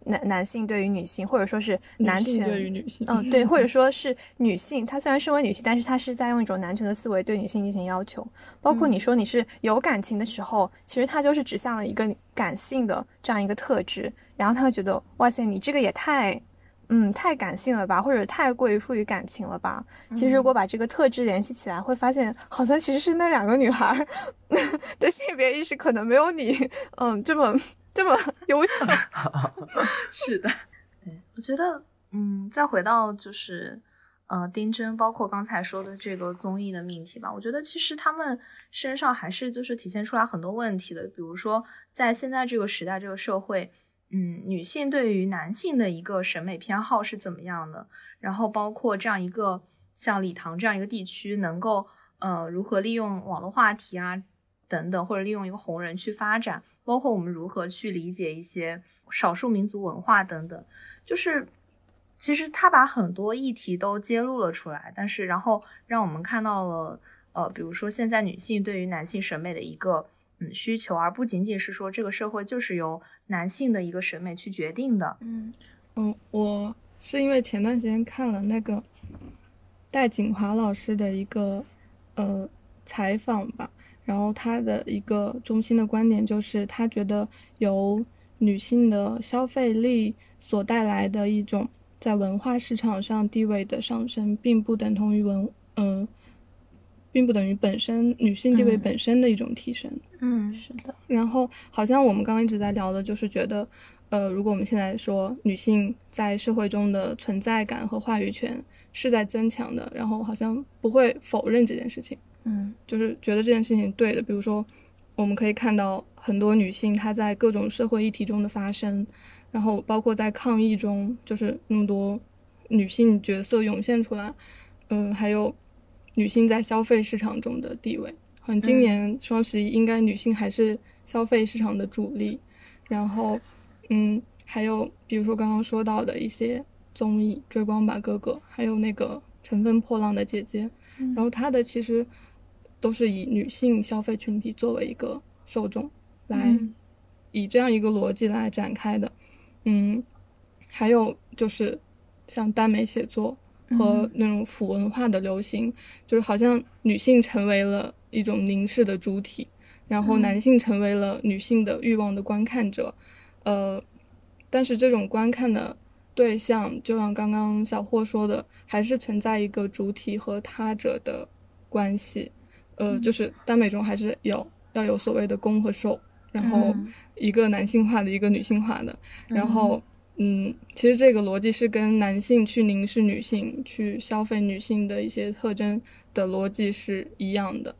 男男性对于女性，或者说是男权对于女性，嗯，对，或者说是女性，她虽然身为女性，但是她是在用一种男权的思维对女性进行要求。包括你说你是有感情的时候，其实它就是指向了一个感性的这样一个特质，然后他会觉得，哇塞，你这个也太。嗯，太感性了吧，或者太过于赋予感情了吧？其实如果把这个特质联系起来，会发现好像其实是那两个女孩 的性别意识可能没有你，嗯，这么这么 优秀。是的，嗯，我觉得，嗯，再回到就是，呃，丁真，包括刚才说的这个综艺的命题吧，我觉得其实他们身上还是就是体现出来很多问题的，比如说在现在这个时代，这个社会。嗯，女性对于男性的一个审美偏好是怎么样的？然后包括这样一个像礼堂这样一个地区，能够呃如何利用网络话题啊等等，或者利用一个红人去发展，包括我们如何去理解一些少数民族文化等等，就是其实他把很多议题都揭露了出来，但是然后让我们看到了呃，比如说现在女性对于男性审美的一个。嗯，需求，而不仅仅是说这个社会就是由男性的一个审美去决定的。嗯嗯，我是因为前段时间看了那个戴锦华老师的一个呃采访吧，然后他的一个中心的观点就是，他觉得由女性的消费力所带来的一种在文化市场上地位的上升，并不等同于文嗯。并不等于本身女性地位本身的一种提升。嗯，是的。然后好像我们刚刚一直在聊的，就是觉得，呃，如果我们现在说女性在社会中的存在感和话语权是在增强的，然后好像不会否认这件事情。嗯，就是觉得这件事情对的。比如说，我们可以看到很多女性她在各种社会议题中的发声，然后包括在抗议中，就是那么多女性角色涌现出来。嗯，还有。女性在消费市场中的地位，好像今年双十一应该女性还是消费市场的主力。然后，嗯，还有比如说刚刚说到的一些综艺，《追光吧哥哥》，还有那个《乘风破浪的姐姐》，然后它的其实都是以女性消费群体作为一个受众来，以这样一个逻辑来展开的。嗯，还有就是像耽美写作和那种腐文化的流行，就是好像女性成为了一种凝视的主体。然后男性成为了女性的欲望的观看者，呃，但是这种观看的对象，就像刚刚小霍说的，还是存在一个主体和他者的关系，呃，就是耽美中还是有要有所谓的攻和受，然后一个男性化的，一个女性化的，然后，嗯，其实这个逻辑是跟男性去凝视女性、去消费女性的一些特征的逻辑是一样的。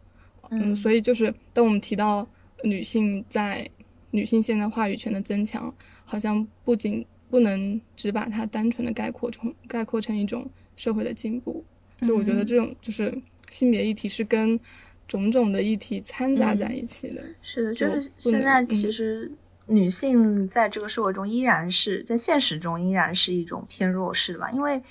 嗯，所以就是当我们提到女性在女性现在话语权的增强，好像不仅不能只把它单纯的概括成概括成一种社会的进步，就我觉得这种就是性别议题是跟种种的议题掺杂在一起的。是的，就是现在其实女性在这个社会中依然是在现实中依然是一种偏弱势的吧，因为。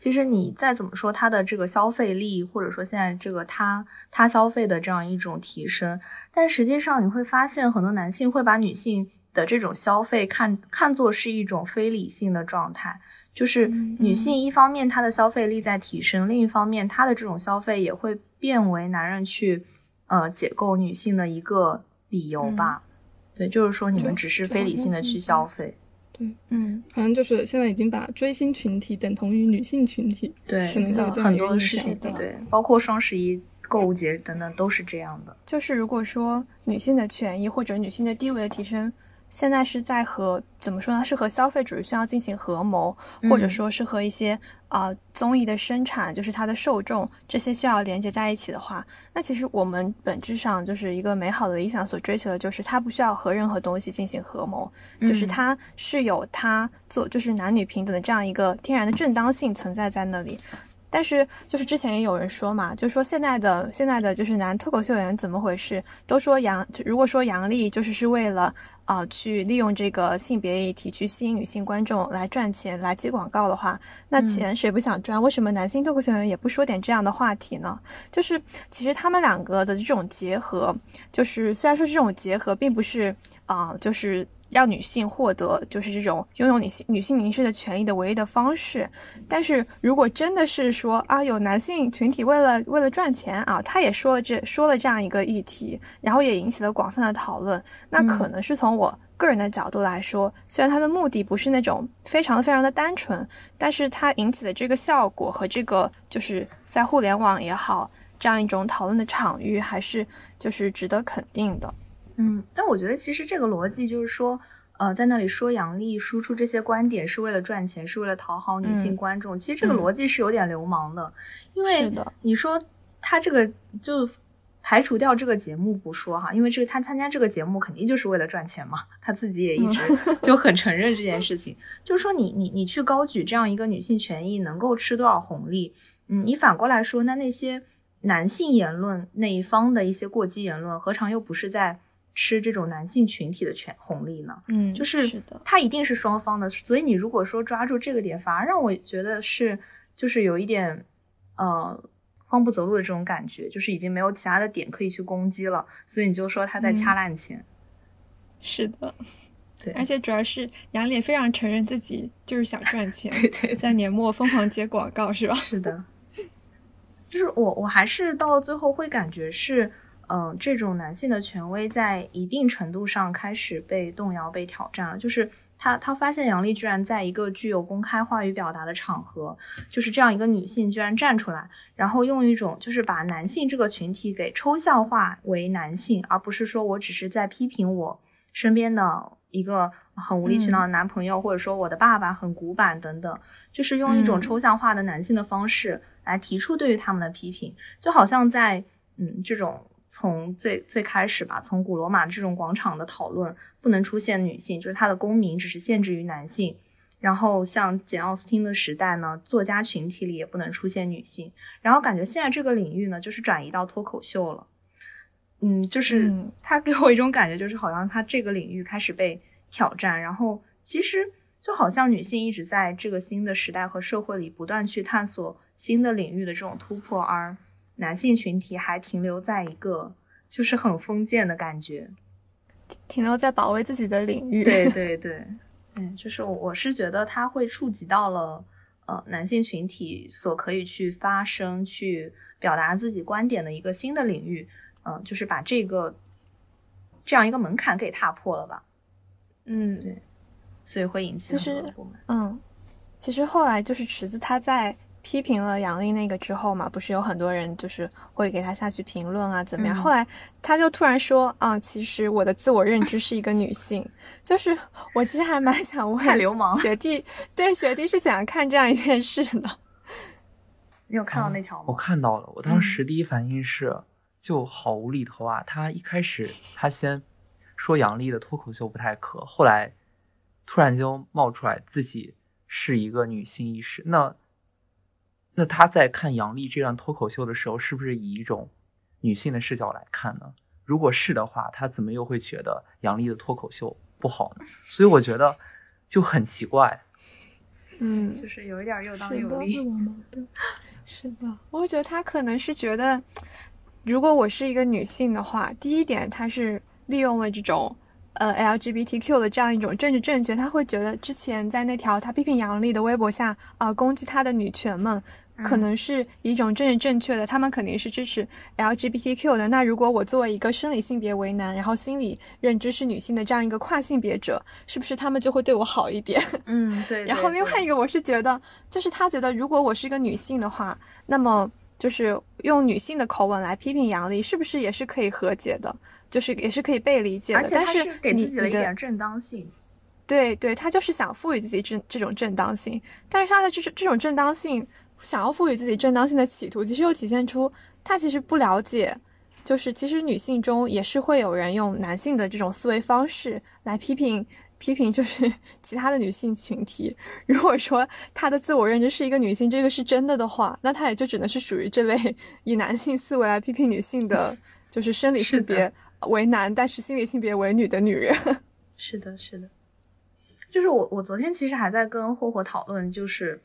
其实你再怎么说，她的这个消费力，或者说现在这个她她消费的这样一种提升，但实际上你会发现，很多男性会把女性的这种消费看看作是一种非理性的状态，就是女性一方面她的消费力在提升，另一方面她的这种消费也会变为男人去呃解构女性的一个理由吧？对，就是说你们只是非理性的去消费。对，嗯，好像就是现在已经把追星群体等同于女性群体，对，很多的事情，对，包括双十一购物节等等都是这样的。就是如果说女性的权益或者女性的地位的提升。现在是在和怎么说呢？是和消费主义需要进行合谋，或者说是和一些啊综艺的生产，就是它的受众这些需要连接在一起的话，那其实我们本质上就是一个美好的理想所追求的，就是它不需要和任何东西进行合谋，就是它是有它做就是男女平等的这样一个天然的正当性存在在那里。但是，就是之前也有人说嘛，就说现在的现在的就是男脱口秀演员怎么回事？都说杨，如果说杨笠就是是为了啊去利用这个性别议题去吸引女性观众来赚钱来接广告的话，那钱谁不想赚？为什么男性脱口秀演员也不说点这样的话题呢？就是其实他们两个的这种结合，就是虽然说这种结合并不是啊，就是。让女性获得就是这种拥有女性女性凝视的权利的唯一的方式，但是如果真的是说啊，有男性群体为了为了赚钱啊，他也说了这说了这样一个议题，然后也引起了广泛的讨论，那可能是从我个人的角度来说，虽然他的目的不是那种非常非常的单纯，但是它引起的这个效果和这个就是在互联网也好这样一种讨论的场域，还是就是值得肯定的。嗯，但我觉得其实这个逻辑就是说，呃，在那里说杨笠输出这些观点是为了赚钱，是为了讨好女性观众，其实这个逻辑是有点流氓的。因为你说他这个就排除掉这个节目不说哈，因为这个他参加这个节目肯定就是为了赚钱嘛，他自己也一直就很承认这件事情。就是说你你你去高举这样一个女性权益能够吃多少红利，嗯，你反过来说，那那些男性言论那一方的一些过激言论，何尝又不是在？吃这种男性群体的权红利呢？嗯，就是它一定是双方的，所以你如果说抓住这个点，反而让我觉得是就是有一点呃慌不择路的这种感觉，就是已经没有其他的点可以去攻击了，所以你就说他在掐烂钱。是的，对，而且主要是杨丽非常承认自己就是想赚 钱，对对，在年末疯狂接广告是吧？是的，就是我我还是到了最后会感觉是。嗯，这种男性的权威在一定程度上开始被动摇、被挑战了。就是他，他发现杨丽居然在一个具有公开话语表达的场合，就是这样一个女性居然站出来，然后用一种就是把男性这个群体给抽象化为男性，而不是说我只是在批评我身边的一个很无理取闹的男朋友，或者说我的爸爸很古板等等，就是用一种抽象化的男性的方式来提出对于他们的批评，就好像在嗯这种。从最最开始吧，从古罗马这种广场的讨论，不能出现女性，就是他的公民只是限制于男性。然后像简奥斯汀的时代呢，作家群体里也不能出现女性。然后感觉现在这个领域呢，就是转移到脱口秀了。嗯，就是他给我一种感觉，就是好像他这个领域开始被挑战，然后其实就好像女性一直在这个新的时代和社会里不断去探索新的领域的这种突破，而男性群体还停留在一个就是很封建的感觉，停留在保卫自己的领域。对对 对，嗯，就是我是觉得它会触及到了呃男性群体所可以去发声、去表达自己观点的一个新的领域。嗯，就是把这个这样一个门槛给踏破了吧？嗯，对，所以会引起很多不满。嗯，其实后来就是池子他在批评了杨笠那个之后嘛，不是有很多人就是会给他下去评论啊，怎么样？后来他就突然说啊，其实我的自我认知是一个女性。就是我其实还蛮想问，太流氓学弟，对学弟是怎样看这样一件事的？你有看到那条吗？我看到了，我当时第一反应是。就好无厘头啊！他一开始他先说杨笠的脱口秀不太可，后来突然就冒出来自己是一个女性意识。那那他在看杨笠这段脱口秀的时候，是不是以一种女性的视角来看呢？如果是的话，他怎么又会觉得杨笠的脱口秀不好呢？所以我觉得就很奇怪。嗯，就是有一点又当又立。是的，我觉得他可能是觉得。如果我是一个女性的话，第一点，他是利用了这种呃 LGBTQ 的这样一种政治正确，他会觉得之前在那条他批评杨笠的微博下啊攻击他的女权们，可能是一种政治正确的，他们肯定是支持 LGBTQ 的。那如果我作为一个生理性别为男，然后心理认知是女性的这样一个跨性别者，是不是他们就会对我好一点？嗯，对。然后另外一个，我是觉得，就是他觉得如果我是一个女性的话，那么。就是用女性的口吻来批评杨笠，是不是也是可以和解的？就是也是可以被理解的。但是给自己的一点正当性。对对，他就是想赋予自己这这种正当性，但是他的这种这种正当性，想要赋予自己正当性的企图，其实又体现出他其实不了解，就是其实女性中也是会有人用男性的这种思维方式来批评。批评就是 其他的女性群体。如果说他的自我认知是一个女性，这个是真的的话，那他也就只能是属于这类 以男性思维来批评女性的，就是生理性别为男，但是心理性别为女的女人。是的，是的。就是我，我昨天其实还在跟霍霍讨论，就是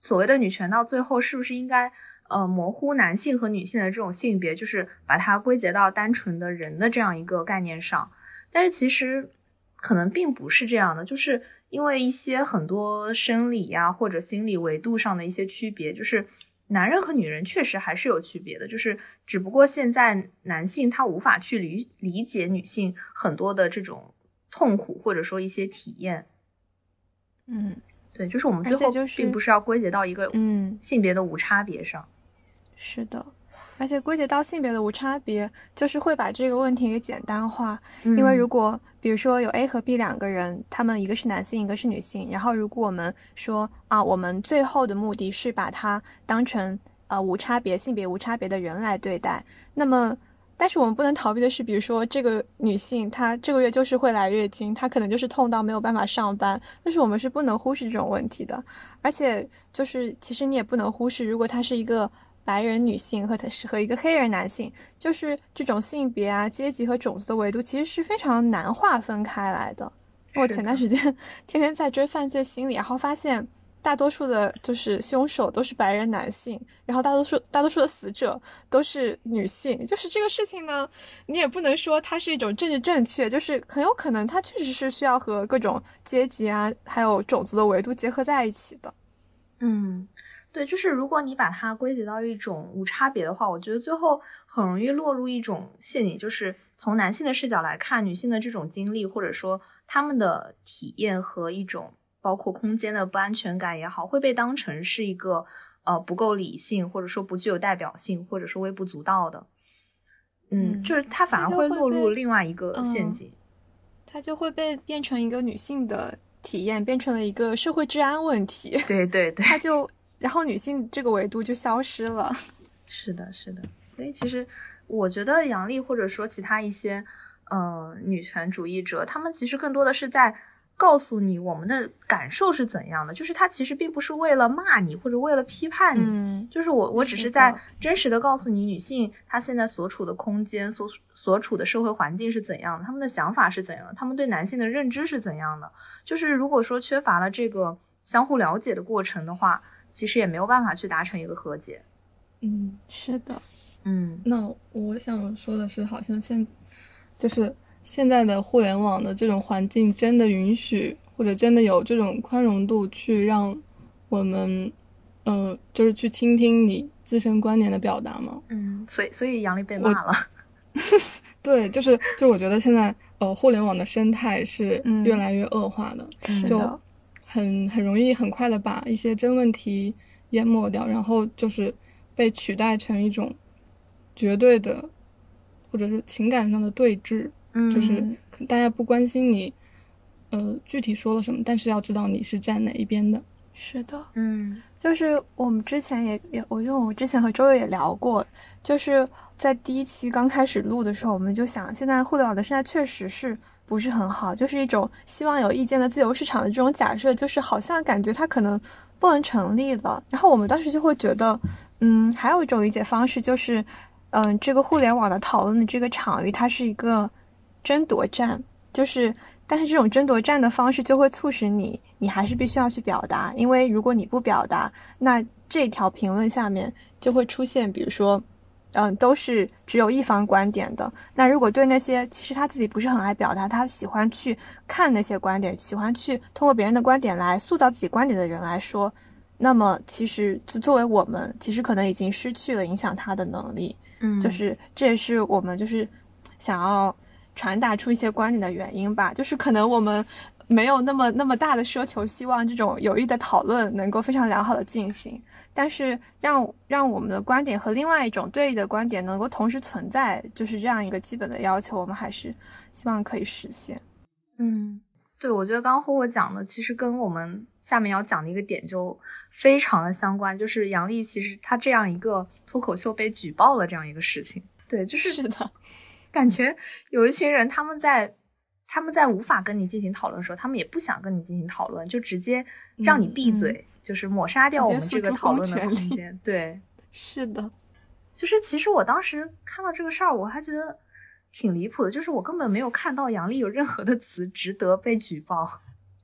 所谓的女权到最后是不是应该呃模糊男性和女性的这种性别，就是把它归结到单纯的人的这样一个概念上。但是其实。可能并不是这样的，就是因为一些很多生理呀或者心理维度上的一些区别，就是男人和女人确实还是有区别的，就是只不过现在男性他无法去理理解女性很多的这种痛苦或者说一些体验。嗯，对，就是我们最后并不是要归结到一个嗯性别的无差别上。是的。而且归结到性别的无差别，就是会把这个问题给简单化。因为如果比如说有 A 和 B 两个人，他们一个是男性，一个是女性，然后如果我们说啊，我们最后的目的是把它当成呃无差别性别无差别的人来对待，那么但是我们不能逃避的是，比如说这个女性她这个月就是会来月经，她可能就是痛到没有办法上班，但是我们是不能忽视这种问题的。而且就是其实你也不能忽视，如果她是一个。白人女性和她是和一个黑人男性，就是这种性别啊、阶级和种族的维度，其实是非常难划分开来的。我前段时间 天天在追犯罪心理，然后发现大多数的就是凶手都是白人男性，然后大多数大多数的死者都是女性。就是这个事情呢，你也不能说它是一种政治正确，就是很有可能它确实是需要和各种阶级啊，还有种族的维度结合在一起的。嗯。对，就是如果你把它归结到一种无差别的话，我觉得最后很容易落入一种陷阱，就是从男性的视角来看，女性的这种经历，或者说他们的体验和一种包括空间的不安全感也好，会被当成是一个呃不够理性，或者说不具有代表性，或者说微不足道的。嗯，就是它反而会落入另外一个陷阱，它就会被变成一个女性的体验，变成了一个社会治安问题。对 对对，它就。然后女性这个维度就消失了。是的，是的。所以其实我觉得杨笠或者说其他一些呃女权主义者，他们其实更多的是在告诉你我们的感受是怎样的，就是他其实并不是为了骂你或者为了批判你，嗯，就是我我只是在真实的告诉你，女性她现在所处的空间、所所处的社会环境是怎样的，她们的想法是怎样的，她们对男性的认知是怎样的。就是如果说缺乏了这个相互了解的过程的话，其实也没有办法去达成一个和解。嗯，是的，嗯那我想说的是，好像现就是现在的互联网的这种环境，真的允许或者真的有这种宽容度，去让我们，呃，就是去倾听你自身观点的表达吗？嗯，所以所以杨笠被骂了。对，就是就是，我觉得现在呃，互联网的生态是嗯越来越恶化的，就，很很容易很快的把一些真问题淹没掉，然后就是被取代成一种绝对的，或者是情感上的对峙，嗯，就是大家不关心你，呃，具体说了什么，但是要知道你是站哪一边的。是的。嗯就是我们之前也也，我因为我之前和周月也聊过，就是在第一期刚开始录的时候，我们就想，现在互联网的生态确实是不是很好，就是一种希望有意见的自由市场的这种假设，就是好像感觉它可能不能成立了。然后我们当时就会觉得，嗯，还有一种理解方式就是，嗯，这个互联网的讨论的这个场域，它是一个争夺战，就是，但是这种争夺战的方式就会促使你，你还是必须要去表达，因为如果你不表达，那这条评论下面就会出现，比如说，嗯，都是只有一方观点的。那如果对那些其实他自己不是很爱表达，他喜欢去看那些观点，喜欢去通过别人的观点来塑造自己观点的人来说，那么其实就作为我们，其实可能已经失去了影响他的能力。嗯，就是这也是我们就是想要传达出一些观点的原因吧。就是可能我们没有那么那么大的奢求，希望这种有益的讨论能够非常良好的进行，但是让让我们的观点和另外一种对立的观点能够同时存在，就是这样一个基本的要求，我们还是希望可以实现。嗯，对，我觉得刚刚霍霍讲的，其实跟我们下面要讲的一个点就非常的相关，就是杨笠其实他这样一个脱口秀被举报了这样一个事情。对，就是是的，感觉有一群人他们在他们在无法跟你进行讨论的时候，他们也不想跟你进行讨论，就直接让你闭嘴，就是抹杀掉我们这个讨论的空间。对，是的，就是其实我当时看到这个事儿，我还觉得挺离谱的，就是我根本没有看到杨笠有任何的词值得被举报。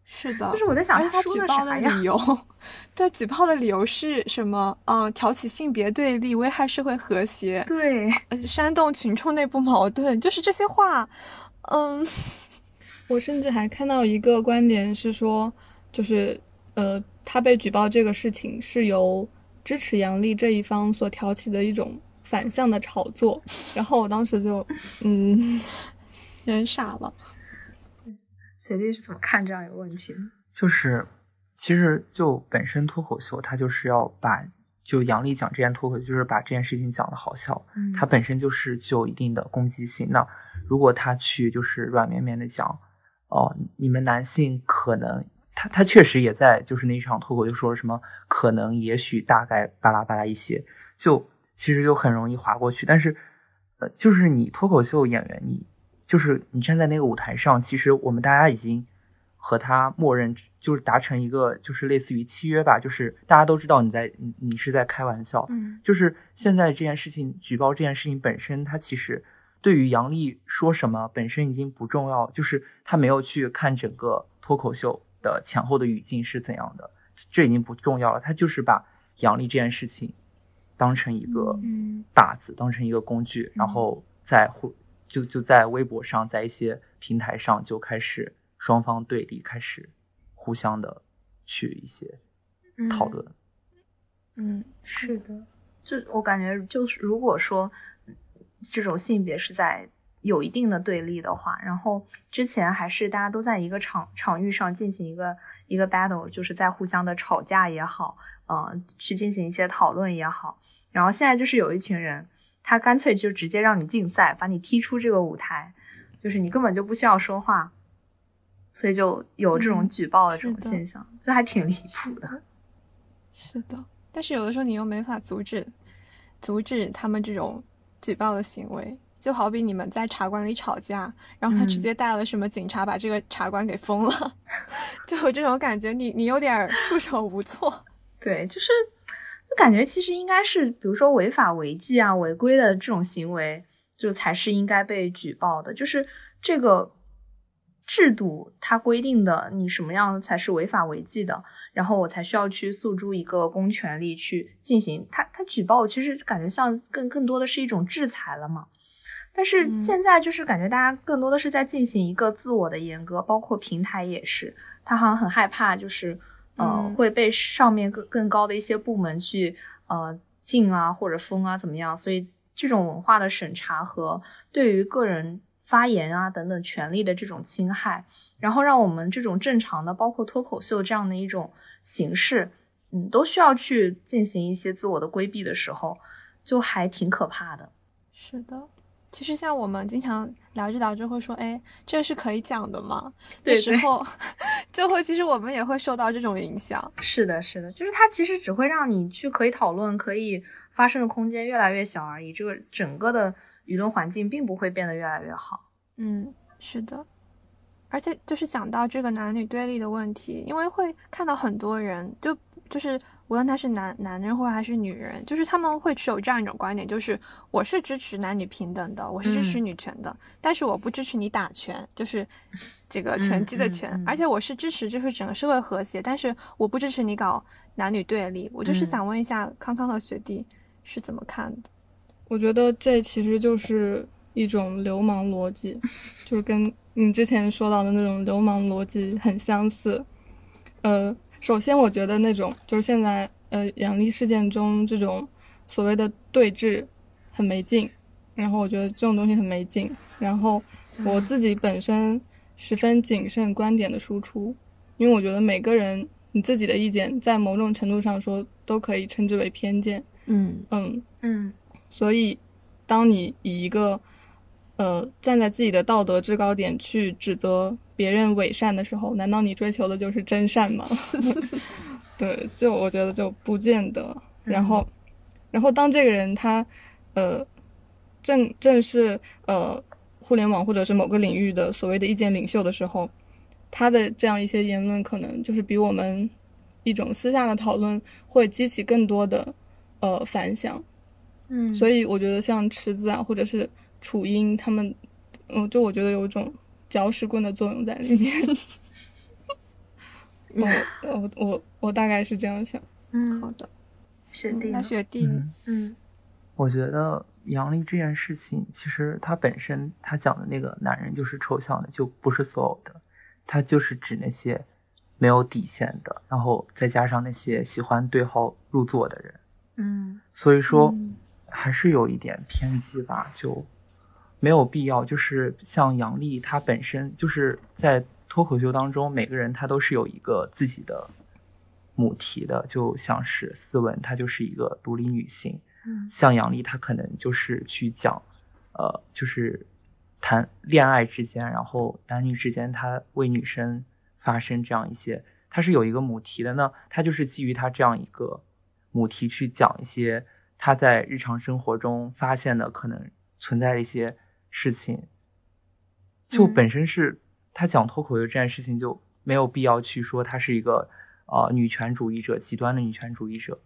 是的，就是我在想他举报的？理由，对，举报的理由是什么？嗯、挑起性别对立，危害社会和谐，对，呃煽动群众内部矛盾，就是这些话，嗯，我甚至还看到一个观点是说，就是呃，他被举报这个事情是由支持杨笠这一方所挑起的一种反向的炒作，然后我当时就，嗯，人傻了。学弟是怎么看这样一个问题的？就是其实就本身脱口秀，它就是要把就杨笠讲这件脱口秀，就是把这件事情讲的好笑，嗯它本身就是具有一定的攻击性。那如果他去就是软绵绵的讲，哦，你们男性可能，他他确实也在就是那场脱口秀说了什么可能、也许、大概巴拉巴拉一些，就其实就很容易划过去。但是，呃，就是你脱口秀演员，你就是你站在那个舞台上，其实我们大家已经和他默认，就是达成一个就是类似于契约吧，就是大家都知道你在你你是在开玩笑，嗯。就是现在这件事情举报这件事情本身，它其实对于杨笠说什么本身已经不重要，就是他没有去看整个脱口秀的前后的语境是怎样的，这已经不重要了。他就是把杨笠这件事情当成一个嗯靶子，当成一个工具，然后再互就就在微博上，在一些平台上就开始双方对立，开始互相的去一些讨论。嗯，是的，就我感觉，就是如果说嗯这种性别是在有一定的对立的话，然后之前还是大家都在一个场场域上进行一个一个 battle，就是在互相的吵架也好，呃，去进行一些讨论也好，然后现在就是有一群人，他干脆就直接让你竞赛，把你踢出这个舞台，就是你根本就不需要说话，所以就有这种嗯举报的这种现象，就还挺离谱的。是的，但是有的时候你又没法阻止阻止他们这种举报的行为，就好比你们在茶馆里吵架，然后他直接带了什么警察把这个茶馆给封了，就有这种感觉，你你有点束手无措。对，就是就感觉其实应该是，比如说违法违纪啊、违规的这种行为，就才是应该被举报的。就是这个制度它规定的，你什么样才是违法违纪的，然后我才需要去诉诸一个公权力去进行。他他举报，其实感觉像更更多的是一种制裁了嘛。但是现在就是感觉大家更多的是在进行一个自我的严格，包括平台也是，他好像很害怕，就是呃会被上面更更高的一些部门去呃禁啊或者封啊怎么样，所以这种文化的审查和对于个人发言啊等等权利的这种侵害，然后让我们这种正常的包括脱口秀这样的一种形式，嗯，都需要去进行一些自我的规避的时候，就还挺可怕的。是的。其实像我们经常聊着聊着会说，哎，这是可以讲的吗？的时候，就会其实我们也会受到这种影响。是的，是的，就是它其实只会让你去可以讨论、可以发生的空间越来越小而已。这个整个的舆论环境并不会变得越来越好。嗯，是的。而且就是讲到这个男女对立的问题，因为会看到很多人就。就是无论他是男男人或者还是女人，就是他们会持有这样一种观点，就是我是支持男女平等的，我是支持女权的，但是我不支持你打拳，就是这个拳击的拳，而且我是支持就是整个社会和谐，但是我不支持你搞男女对立。我就是想问一下康康和学弟是怎么看的？我觉得这其实就是一种流氓逻辑，就是跟你之前说到的那种流氓逻辑很相似，呃。首先，我觉得那种就是现在呃杨笠事件中这种所谓的对峙很没劲，然后我觉得这种东西很没劲，然后我自己本身十分谨慎观点的输出，因为我觉得每个人你自己的意见在某种程度上说都可以称之为偏见，嗯嗯。嗯，所以当你以一个呃站在自己的道德制高点去指责。别人伪善的时候，难道你追求的就是真善吗？对，就我觉得就不见得。然后，然后当这个人他，呃，正正是呃互联网或者是某个领域的所谓的意见领袖的时候，他的这样一些言论可能就是比我们一种私下的讨论会激起更多的呃反响。嗯，所以我觉得像池子啊，或者是楚英他们，嗯，就我觉得有一种。搅屎棍的作用在里面。我我我我大概是这样想。嗯，好的。雪弟，那雪弟，嗯，我觉得杨笠这件事情，其实他本身他讲的那个男人就是抽象的，就不是所有的，他就是指那些没有底线的，然后再加上那些喜欢对号入座的人。嗯，所以说还是有一点偏激吧，就。没有必要，就是像杨笠，她本身就是在脱口秀当中，每个人他都是有一个自己的母题的，就像是斯文，她就是一个独立女性。嗯，像杨笠，她可能就是去讲，呃，就是谈恋爱之间，然后男女之间，他为女生发生这样一些，她是有一个母题的呢。她就是基于她这样一个母题去讲一些她在日常生活中发现的可能存在的一些。事情就本身是他讲脱口秀这件事情就没有必要去说他是一个呃女权主义者极端的女权主义者，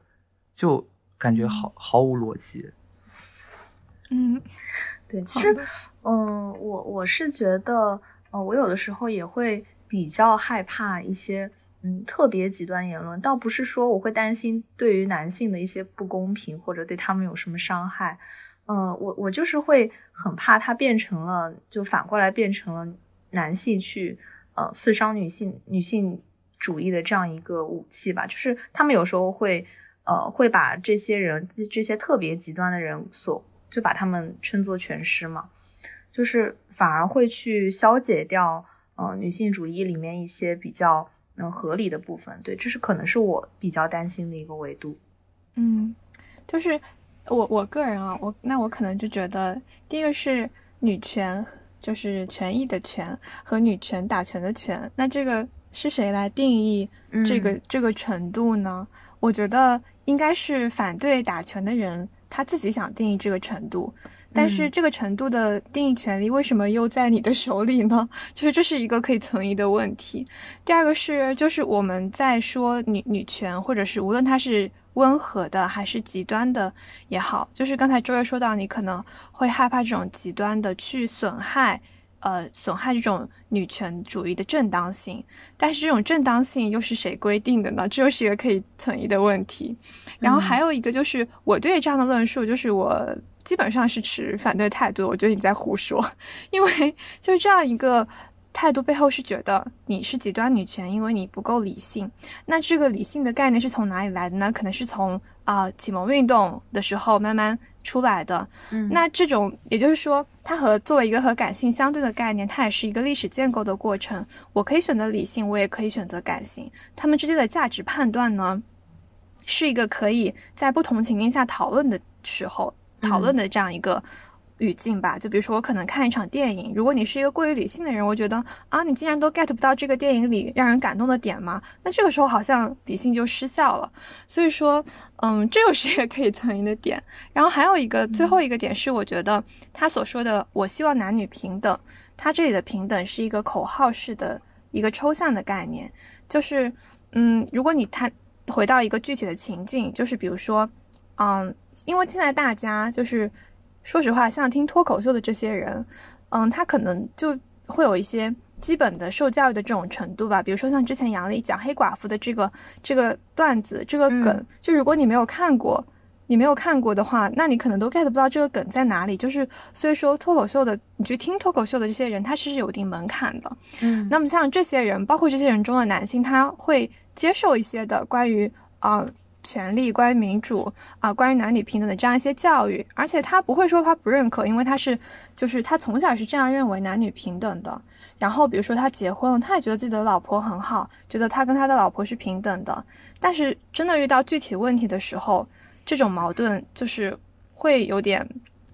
就感觉毫毫无逻辑。嗯，对，其实嗯，我我是觉得呃，我有的时候也会比较害怕一些嗯特别极端言论，倒不是说我会担心对于男性的一些不公平或者对他们有什么伤害。嗯，我我就是会很怕它变成了，就反过来变成了男性去呃刺伤女性女性主义的这样一个武器吧。就是他们有时候会呃会把这些人这些特别极端的人所就把他们称作全尸嘛，就是反而会去消解掉呃女性主义里面一些比较嗯合理的部分。对，这是可能是我比较担心的一个维度。嗯，就是。我我个人啊，我那我可能就觉得，第一个是女权，就是权益的权和女权打拳的拳，那这个是谁来定义这个这个程度呢？我觉得应该是反对打拳的人他自己想定义这个程度，但是这个程度的定义权利为什么又在你的手里呢？就是这是一个可以存疑的问题。第二个是，就是我们在说女女权，或者是无论它是温和的还是极端的也好，就是刚才周月说到，你可能会害怕这种极端的去损害。呃，损害这种女权主义的正当性，但是这种正当性又是谁规定的呢？这又是一个可以存疑的问题。然后还有一个就是，我对这样的论述，就是我基本上是持反对态度。我觉得你在胡说，因为就是这样一个态度背后是觉得你是极端女权，因为你不够理性。那这个理性的概念是从哪里来的呢？可能是从啊启蒙运动的时候慢慢。出来的，嗯，那这种也就是说，它和作为一个和感性相对的概念，它也是一个历史建构的过程。我可以选择理性，我也可以选择感性，他们之间的价值判断呢，是一个可以在不同情境下讨论的时候讨论的这样一个。语境吧，就比如说我可能看一场电影，如果你是一个过于理性的人，我觉得啊，你竟然都 get 不到这个电影里让人感动的点吗？那这个时候好像理性就失效了。所以说，嗯，这又是一个可以存疑的点。然后还有一个最后一个点是，我觉得他所说的“我希望男女平等”，他这里的平等是一个口号式的一个抽象的概念，就是嗯，如果你谈回到一个具体的情境，就是比如说，嗯，因为现在大家就是。说实话，像听脱口秀的这些人，嗯，他可能就会有一些基本的受教育的这种程度吧。比如说像之前杨笠讲黑寡妇的这个这个段子，这个梗，就如果你没有看过，你没有看过的话，那你可能都 get 不到这个梗在哪里。就是所以说脱口秀的，你去听脱口秀的这些人，他其实有一定门槛的。嗯，那么像这些人，包括这些人中的男性，他会接受一些的关于啊。权利，关于民主啊，关于男女平等的这样一些教育，而且他不会说他不认可，因为他是，就是他从小是这样认为男女平等的。然后比如说他结婚了，他也觉得自己的老婆很好，觉得他跟他的老婆是平等的。但是真的遇到具体问题的时候，这种矛盾就是会有点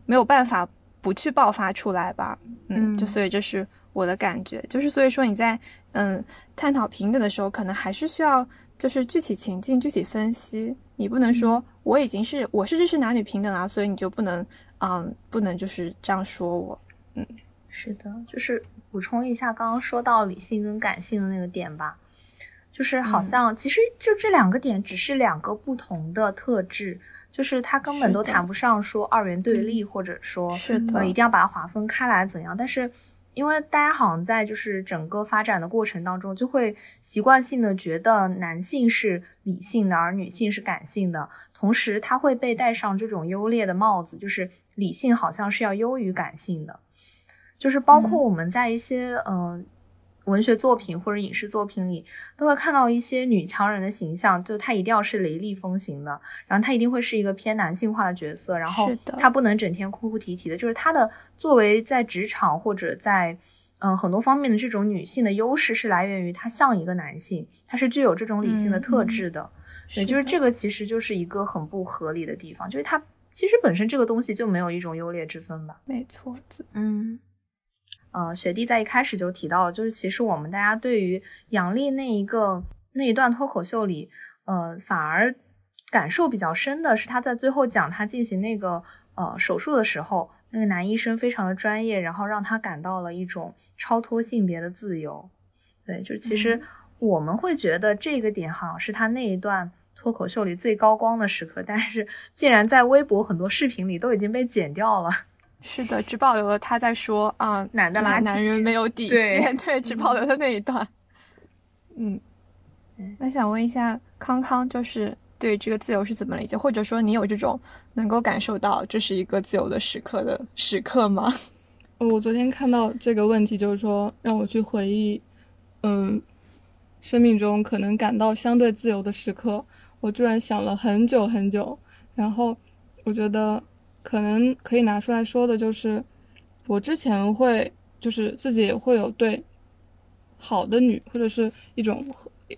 没有办法不去爆发出来吧。嗯，就所以这是我的感觉，就是所以说你在嗯探讨平等的时候，可能还是需要。就是具体情境具体分析，你不能说我已经是我是支持男女平等啊，所以你就不能，嗯，不能就是这样说我，嗯，是的，就是补充一下刚刚说到理性跟感性的那个点吧，就是好像其实就这两个点只是两个不同的特质，就是它根本都谈不上说二元对立，或者说是的，一定要把它划分开来怎样，但是。因为大家好像在就是整个发展的过程当中，就会习惯性的觉得男性是理性的，而女性是感性的，同时他会被戴上这种优劣的帽子，就是理性好像是要优于感性的，就是包括我们在一些嗯。文学作品或者影视作品里，都会看到一些女强人的形象，就她一定要是雷厉风行的，然后她一定会是一个偏男性化的角色，然后她不能整天哭哭啼啼的。就是她的作为在职场或者在嗯很多方面的这种女性的优势，是来源于她像一个男性，她是具有这种理性的特质的。对，就是这个其实就是一个很不合理的地方，就是她其实本身这个东西就没有一种优劣之分吧。没错，嗯。呃，雪弟在一开始就提到，就是其实我们大家对于杨笠那一个那一段脱口秀里，呃，反而感受比较深的是他在最后讲他进行那个呃手术的时候，那个男医生非常的专业，然后让他感到了一种超脱性别的自由。对，就其实我们会觉得这个点好像是他那一段脱口秀里最高光的时刻，但是竟然在微博很多视频里都已经被剪掉了。是的，只保留了他在说啊，男的男男人没有底线，对，只保留了那一段。嗯，那想问一下康康，就是对这个自由是怎么理解？或者说你有这种能够感受到这是一个自由的时刻的时刻吗？我昨天看到这个问题，就是说让我去回忆，嗯，生命中可能感到相对自由的时刻，我居然想了很久很久，然后我觉得。可能可以拿出来说的就是，我之前会就是自己也会有对好的女或者是一种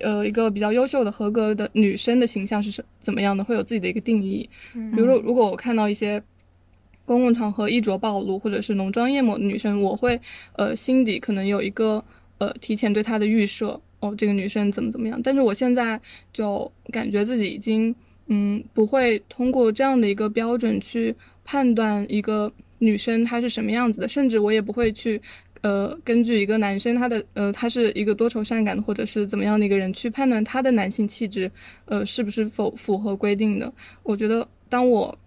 呃一个比较优秀的合格的女生的形象是什怎么样的，会有自己的一个定义。比如说，如果我看到一些公共场合衣着暴露或者是浓妆艳抹的女生，我会呃心底可能有一个呃提前对她的预设，哦，这个女生怎么怎么样。但是我现在就感觉自己已经。嗯，不会通过这样的一个标准去判断一个女生她是什么样子的，甚至我也不会去。呃，根据一个男生他的呃，他是一个多愁善感的或者是怎么样的一个人，去判断他的男性气质，呃，是不是否符合规定的？我觉得，当我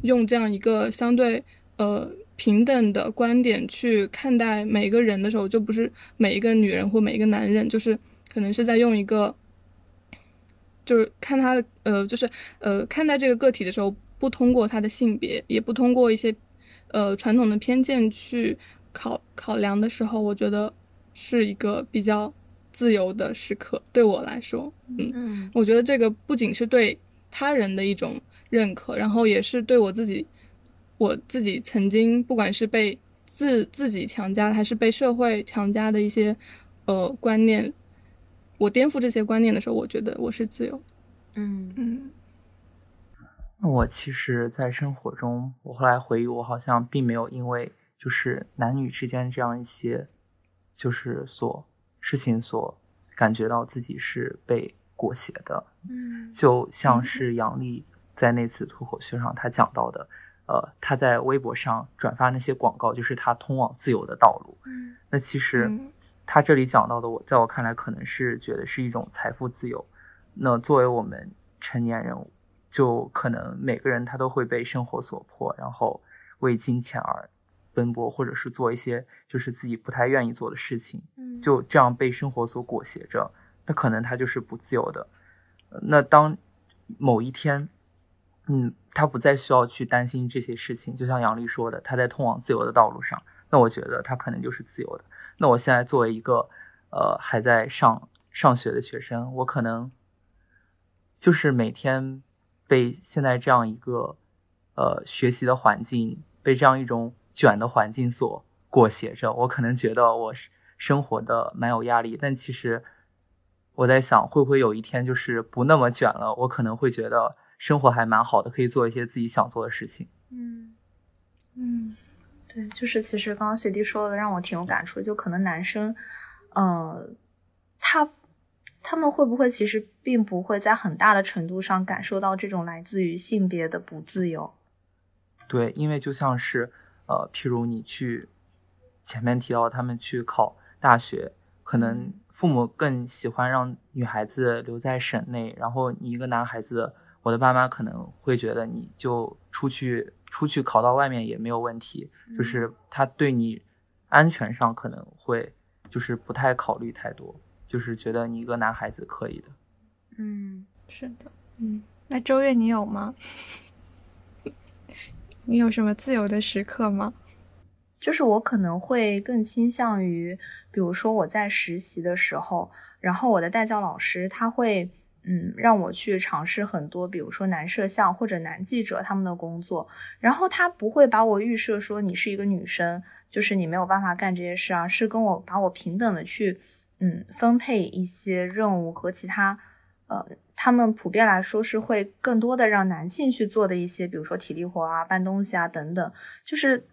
用这样一个相对呃平等的观点去看待每一个人的时候，就不是每一个女人或每一个男人，就是可能是在用一个，就是看他的呃，就是呃看待这个个体的时候，不通过他的性别，也不通过一些呃传统的偏见去。考考量的时候，我觉得是一个比较自由的时刻。对我来说，嗯，我觉得这个不仅是对他人的一种认可，然后也是对我自己，我自己曾经不管是被自自己强加，还是被社会强加的一些呃观念，我颠覆这些观念的时候，我觉得我是自由。嗯嗯。那我其实，在生活中，我后来回忆，我好像并没有因为。就是男女之间这样一些，就是所事情所感觉到自己是被裹挟的，嗯，就像是杨笠在那次脱口秀上他讲到的，呃，他在微博上转发那些广告，就是他通往自由的道路。嗯，那其实他这里讲到的，我在我看来可能是觉得是一种财富自由。那作为我们成年人，就可能每个人他都会被生活所迫，然后为金钱而。奔波，或者是做一些就是自己不太愿意做的事情，嗯，就这样被生活所裹挟着，那可能他就是不自由的。那当某一天，嗯，他不再需要去担心这些事情，就像杨丽说的，他在通往自由的道路上，那我觉得他可能就是自由的。那我现在作为一个呃还在上上学的学生，我可能就是每天被现在这样一个呃学习的环境，被这样一种。卷的环境所裹挟着，我可能觉得我生活的蛮有压力，但其实我在想，会不会有一天就是不那么卷了？我可能会觉得生活还蛮好的，可以做一些自己想做的事情。嗯嗯，对，就是其实刚刚学弟说的让我挺有感触，就可能男生，呃，他他们会不会其实并不会在很大的程度上感受到这种来自于性别的不自由？对，因为就像是。呃，譬如你去前面提到他们去考大学，可能父母更喜欢让女孩子留在省内，然后你一个男孩子，我的爸妈可能会觉得你就出去出去考到外面也没有问题，就是他对你安全上可能会就是不太考虑太多，就是觉得你一个男孩子可以的。嗯，是的，嗯，那周月你有吗？你有什么自由的时刻吗？就是我可能会更倾向于，比如说我在实习的时候，然后我的代教老师他会，嗯，让我去尝试很多，比如说男摄像或者男记者他们的工作，然后他不会把我预设说你是一个女生，就是你没有办法干这些事啊，是跟我把我平等的去，嗯，分配一些任务和其他，呃。他们普遍来说是会更多的让男性去做的一些，比如说体力活啊、搬东西啊等等，就是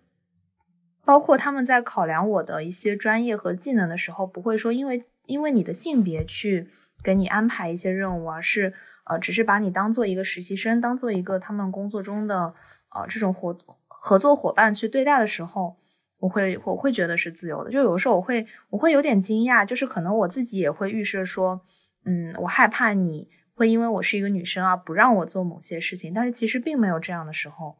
包括他们在考量我的一些专业和技能的时候，不会说因为因为你的性别去给你安排一些任务啊，是呃只是把你当做一个实习生，当做一个他们工作中的呃这种活合作伙伴去对待的时候，我会我会觉得是自由的。就有的时候我会我会有点惊讶，就是可能我自己也会预设说，嗯，我害怕你。会因为我是一个女生而不让我做某些事情，但是其实并没有这样的时候，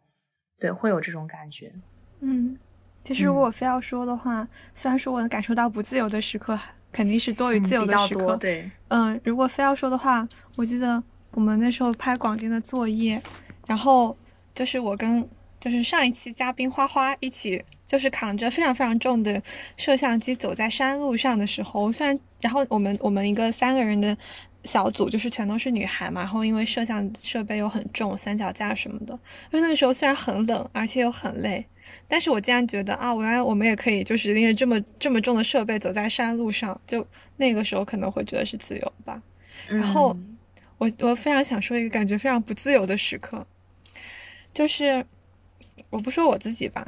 对，会有这种感觉。嗯，其实如果我非要说的话，虽然说我能感受到不自由的时刻肯定是多于自由的时刻，对，嗯，如果非要说的话，我记得我们那时候拍广电的作业，然后就是我跟就是上一期嘉宾花花一起，就是扛着非常非常重的摄像机走在山路上的时候，虽然然后我们我们一个三个人的。小组就是全都是女孩嘛，然后因为摄像设备又很重，三脚架什么的。因为那个时候虽然很冷，而且又很累，但是我竟然觉得啊，原来我们也可以就是拎着这么这么重的设备走在山路上，就那个时候可能会觉得是自由吧。然后我我非常想说一个感觉非常不自由的时刻，就是我不说我自己吧，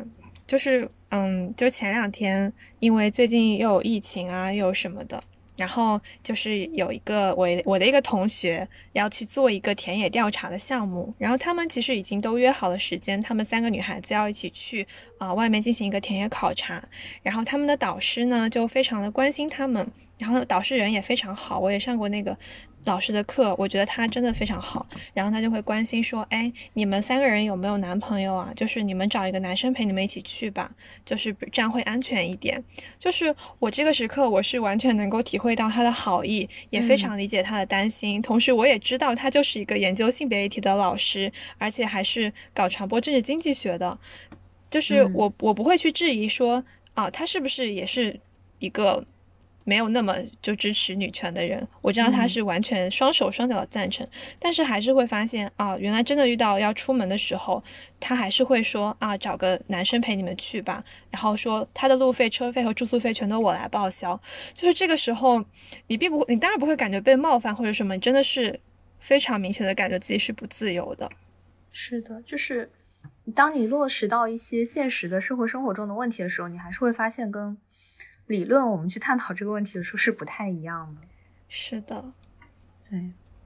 就是嗯，就前两天因为最近又有疫情啊，又有什么的。然后就是有一个我我的一个同学要去做一个田野调查的项目，然后他们其实已经都约好了时间，他们三个女孩子要一起去啊、外面进行一个田野考察，然后他们的导师呢就非常的关心他们，然后导师人也非常好，我也上过那个老师的课，我觉得他真的非常好。然后他就会关心说，哎，你们三个人有没有男朋友啊？就是你们找一个男生陪你们一起去吧，就是这样会安全一点。就是我这个时刻，我是完全能够体会到他的好意，也非常理解他的担心。同时，我也知道他就是一个研究性别议题的老师，而且还是搞传播政治经济学的。就是嗯我我不会去质疑说啊，他是不是也是一个没有那么就支持女权的人？我知道他嗯是完全双手双脚的赞成，但是还是会发现啊，原来真的遇到要出门的时候，他还是会说啊，找个男生陪你们去吧，然后说他的路费、车费和住宿费全都我来报销。就是这个时候，你并不，你当然不会感觉被冒犯或者什么，你真的是非常明显的感觉自己是不自由的。是的，就是当你落实到一些现实的社会生活中的问题的时候，你还是会发现跟理论我们去探讨这个问题的时候是不太一样的。是的，对，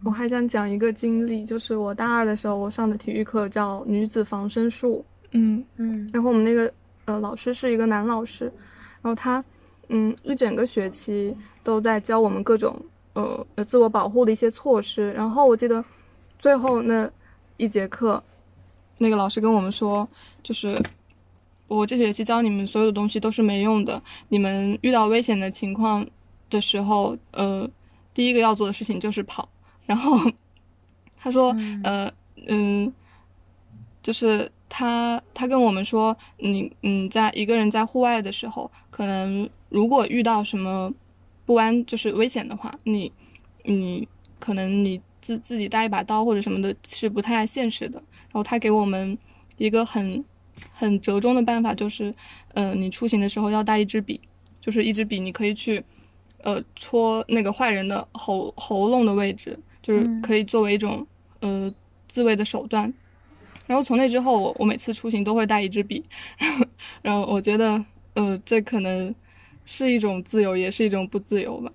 我还想讲一个经历，就是我大二的时候，我上的体育课叫女子防身术，嗯，嗯。然后我们那个呃老师是一个男老师，然后他嗯一整个学期都在教我们各种呃呃自我保护的一些措施。然后我记得最后那一节课，那个老师跟我们说，就是我这学期教你们所有的东西都是没用的，你们遇到危险的情况的时候，呃，第一个要做的事情就是跑。然后他说，呃嗯。就是他他跟我们说，你嗯，在一个人在户外的时候，可能如果遇到什么不安，就是危险的话，你你可能你自自己带一把刀或者什么的是不太现实的。然后他给我们一个很很折中的办法，就是呃，你出行的时候要带一支笔，就是一支笔，你可以去呃戳那个坏人的喉喉咙的位置，就是可以作为一种呃自卫的手段。然后从那之后，我我每次出行都会带一支笔，然 后然后我觉得，呃，这可能是一种自由，也是一种不自由吧。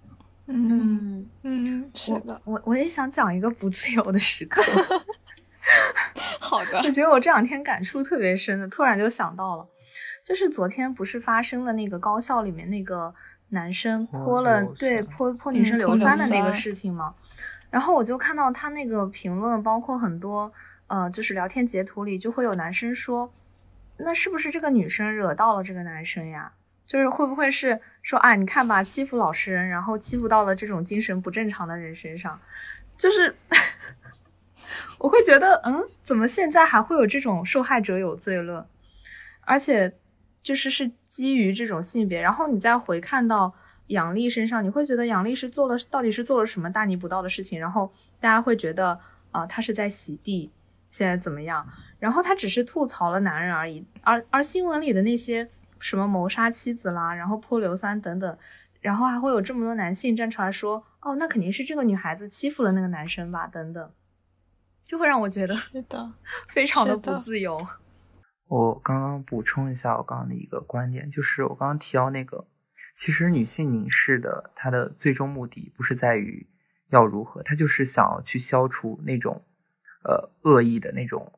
嗯嗯，嗯，是的，我我也想讲一个不自由的时刻。好的我，觉得我这两天感触特别深的，突然就想到了，就是昨天不是发生了那个高校里面那个男生泼泼了、对泼泼女生硫酸的那个事情吗？然后我就看到他那个评论，包括很多呃，就是聊天截图里就会有男生说，那是不是这个女生惹到了这个男生呀？就是会不会是说啊，你看吧，欺负老实人，然后欺负到了这种精神不正常的人身上，就是我会觉得，嗯，怎么现在还会有这种受害者有罪论？而且就是是基于这种性别，然后你再回看到杨丽身上，你会觉得杨丽是做了到底是做了什么大逆不道的事情？然后大家会觉得啊、她是在洗地，现在怎么样？然后她只是吐槽了男人而已，而而新闻里的那些什么谋杀妻子啦，然后泼硫酸等等，然后还会有这么多男性站出来说，哦，那肯定是这个女孩子欺负了那个男生吧，等等，就会让我觉得是的，非常的不自由。我刚刚补充一下我刚刚的一个观点，就是我刚刚提到那个，其实女性凝视的它的最终目的不是在于要如何，它就是想要去消除那种呃恶意的那种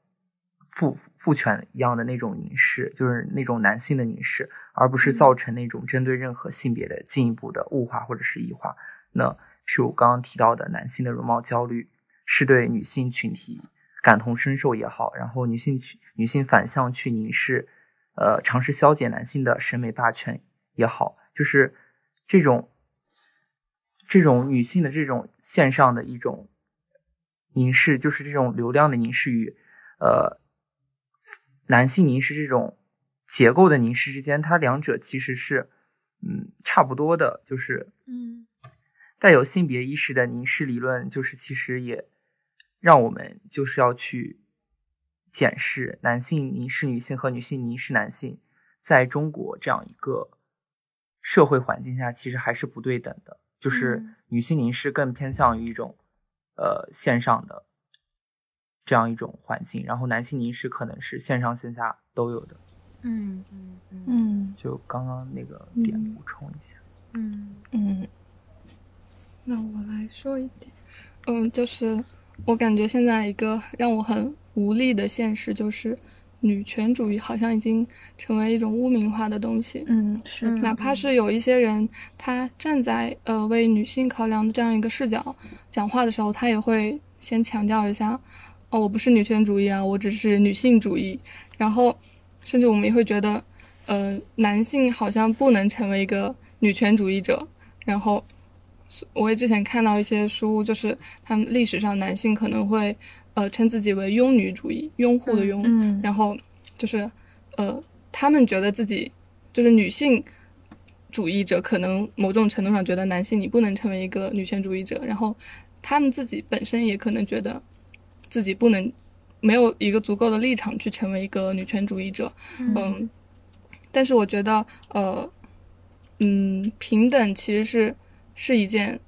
父父权一样的那种凝视，就是那种男性的凝视，而不是造成那种针对任何性别的进一步的物化或者是异化。那譬如刚刚提到的男性的容貌焦虑，是对女性群体感同身受也好，然后女性去女性反向去凝视，呃，尝试消解男性的审美霸权也好，就是这种这种女性的这种线上的一种凝视，就是这种流量的凝视与呃男性凝视这种结构的凝视之间，它两者其实是嗯差不多的，就是嗯。带有性别意识的凝视理论，就是其实也让我们就是要去检视男性凝视女性和女性凝视男性，在中国这样一个社会环境下，其实还是不对等的。就是嗯女性凝视更偏向于一种呃线上的这样一种环境，然后男性凝视可能是线上线下都有的。嗯嗯嗯嗯就刚刚那个点嗯补充一下。嗯嗯，那我来说一点，嗯，就是我感觉现在一个让我很无力的现实就是。女权主义好像已经成为一种污名化的东西。嗯，是。哪怕是有一些人，他站在呃为女性考量的这样一个视角讲话的时候，他也会先强调一下：哦，我不是女权主义啊，我只是女性主义。然后，甚至我们也会觉得，呃，男性好像不能成为一个女权主义者。然后，我也之前看到一些书，就是他们历史上男性可能会。呃，称自己为拥女主义，拥护的拥，然后就是，呃，他们觉得自己就是女性主义者，可能某种程度上觉得男性你不能成为一个女权主义者，然后他们自己本身也可能觉得自己不能没有一个足够的立场去成为一个女权主义者，嗯，但是我觉得，呃，嗯，平等其实是是一件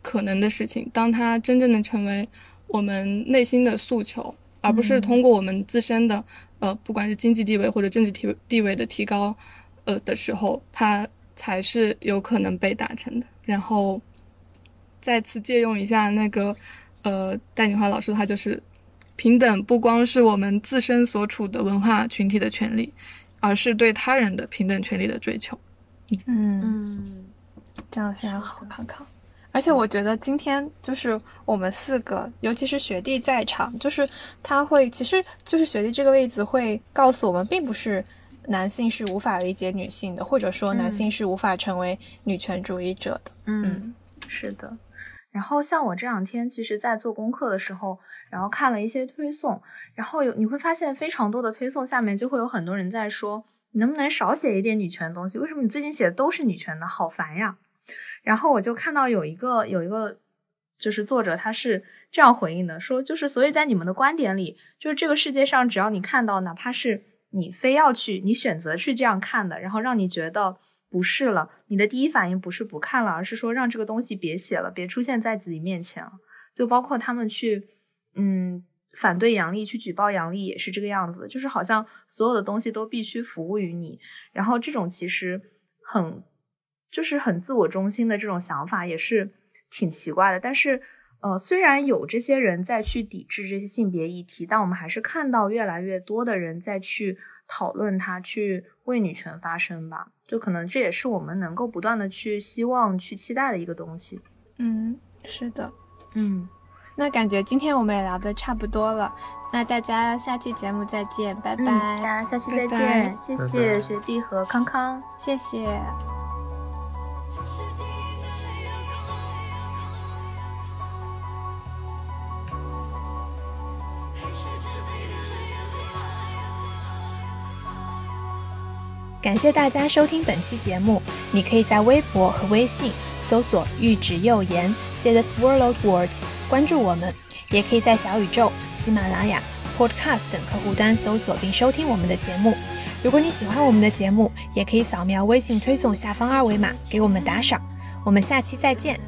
可能的事情，当它真正的成为。我们内心的诉求，而不是通过我们自身的，呃，不管是经济地位或者政治地地位的提高，呃的时候，它才是有可能被达成的。然后，再次借用一下那个，呃，戴锦华老师的话，就是平等不光是我们自身所处的文化群体的权利，而是对他人的平等权利的追求。嗯，这样非常好，康康。而且我觉得今天就是我们四个，尤其是学弟在场，就是他会，其实就是学弟这个例子会告诉我们，并不是男性是无法理解女性的，或者说男性是无法成为女权主义者的。嗯，是的。然后像我这两天其实，在做功课的时候，然后看了一些推送，然后有你会发现非常多的推送下面就会有很多人在说，你能不能少写一点女权的东西？为什么你最近写的都是女权的？好烦呀！然后我就看到有一个有一个就是作者他是这样回应的，说就是所以在你们的观点里，就是这个世界上只要你看到哪怕是你非要去你选择去这样看的，然后让你觉得不是了，你的第一反应不是不看了，而是说让这个东西别写了，别出现在自己面前了。就包括他们去嗯反对杨笠去举报杨笠也是这个样子，就是好像所有的东西都必须服务于你，然后这种其实很。就是很自我中心的这种想法也是挺奇怪的，但是，呃，虽然有这些人在去抵制这些性别议题，但我们还是看到越来越多的人在去讨论它，去为女权发声吧。就可能这也是我们能够不断的去希望、去期待的一个东西。嗯，是的，嗯，那感觉今天我们也聊的差不多了，那大家下期节目再见，拜拜，大家下期再见，谢谢学弟和康康，谢谢。感谢大家收听本期节目。你可以在微博和微信搜索“玉指右言 ”，say the swirled words，关注我们。也可以在小宇宙、喜马拉雅、Podcast 等客户端搜索并收听我们的节目。如果你喜欢我们的节目，也可以扫描微信推送下方二维码给我们打赏。我们下期再见。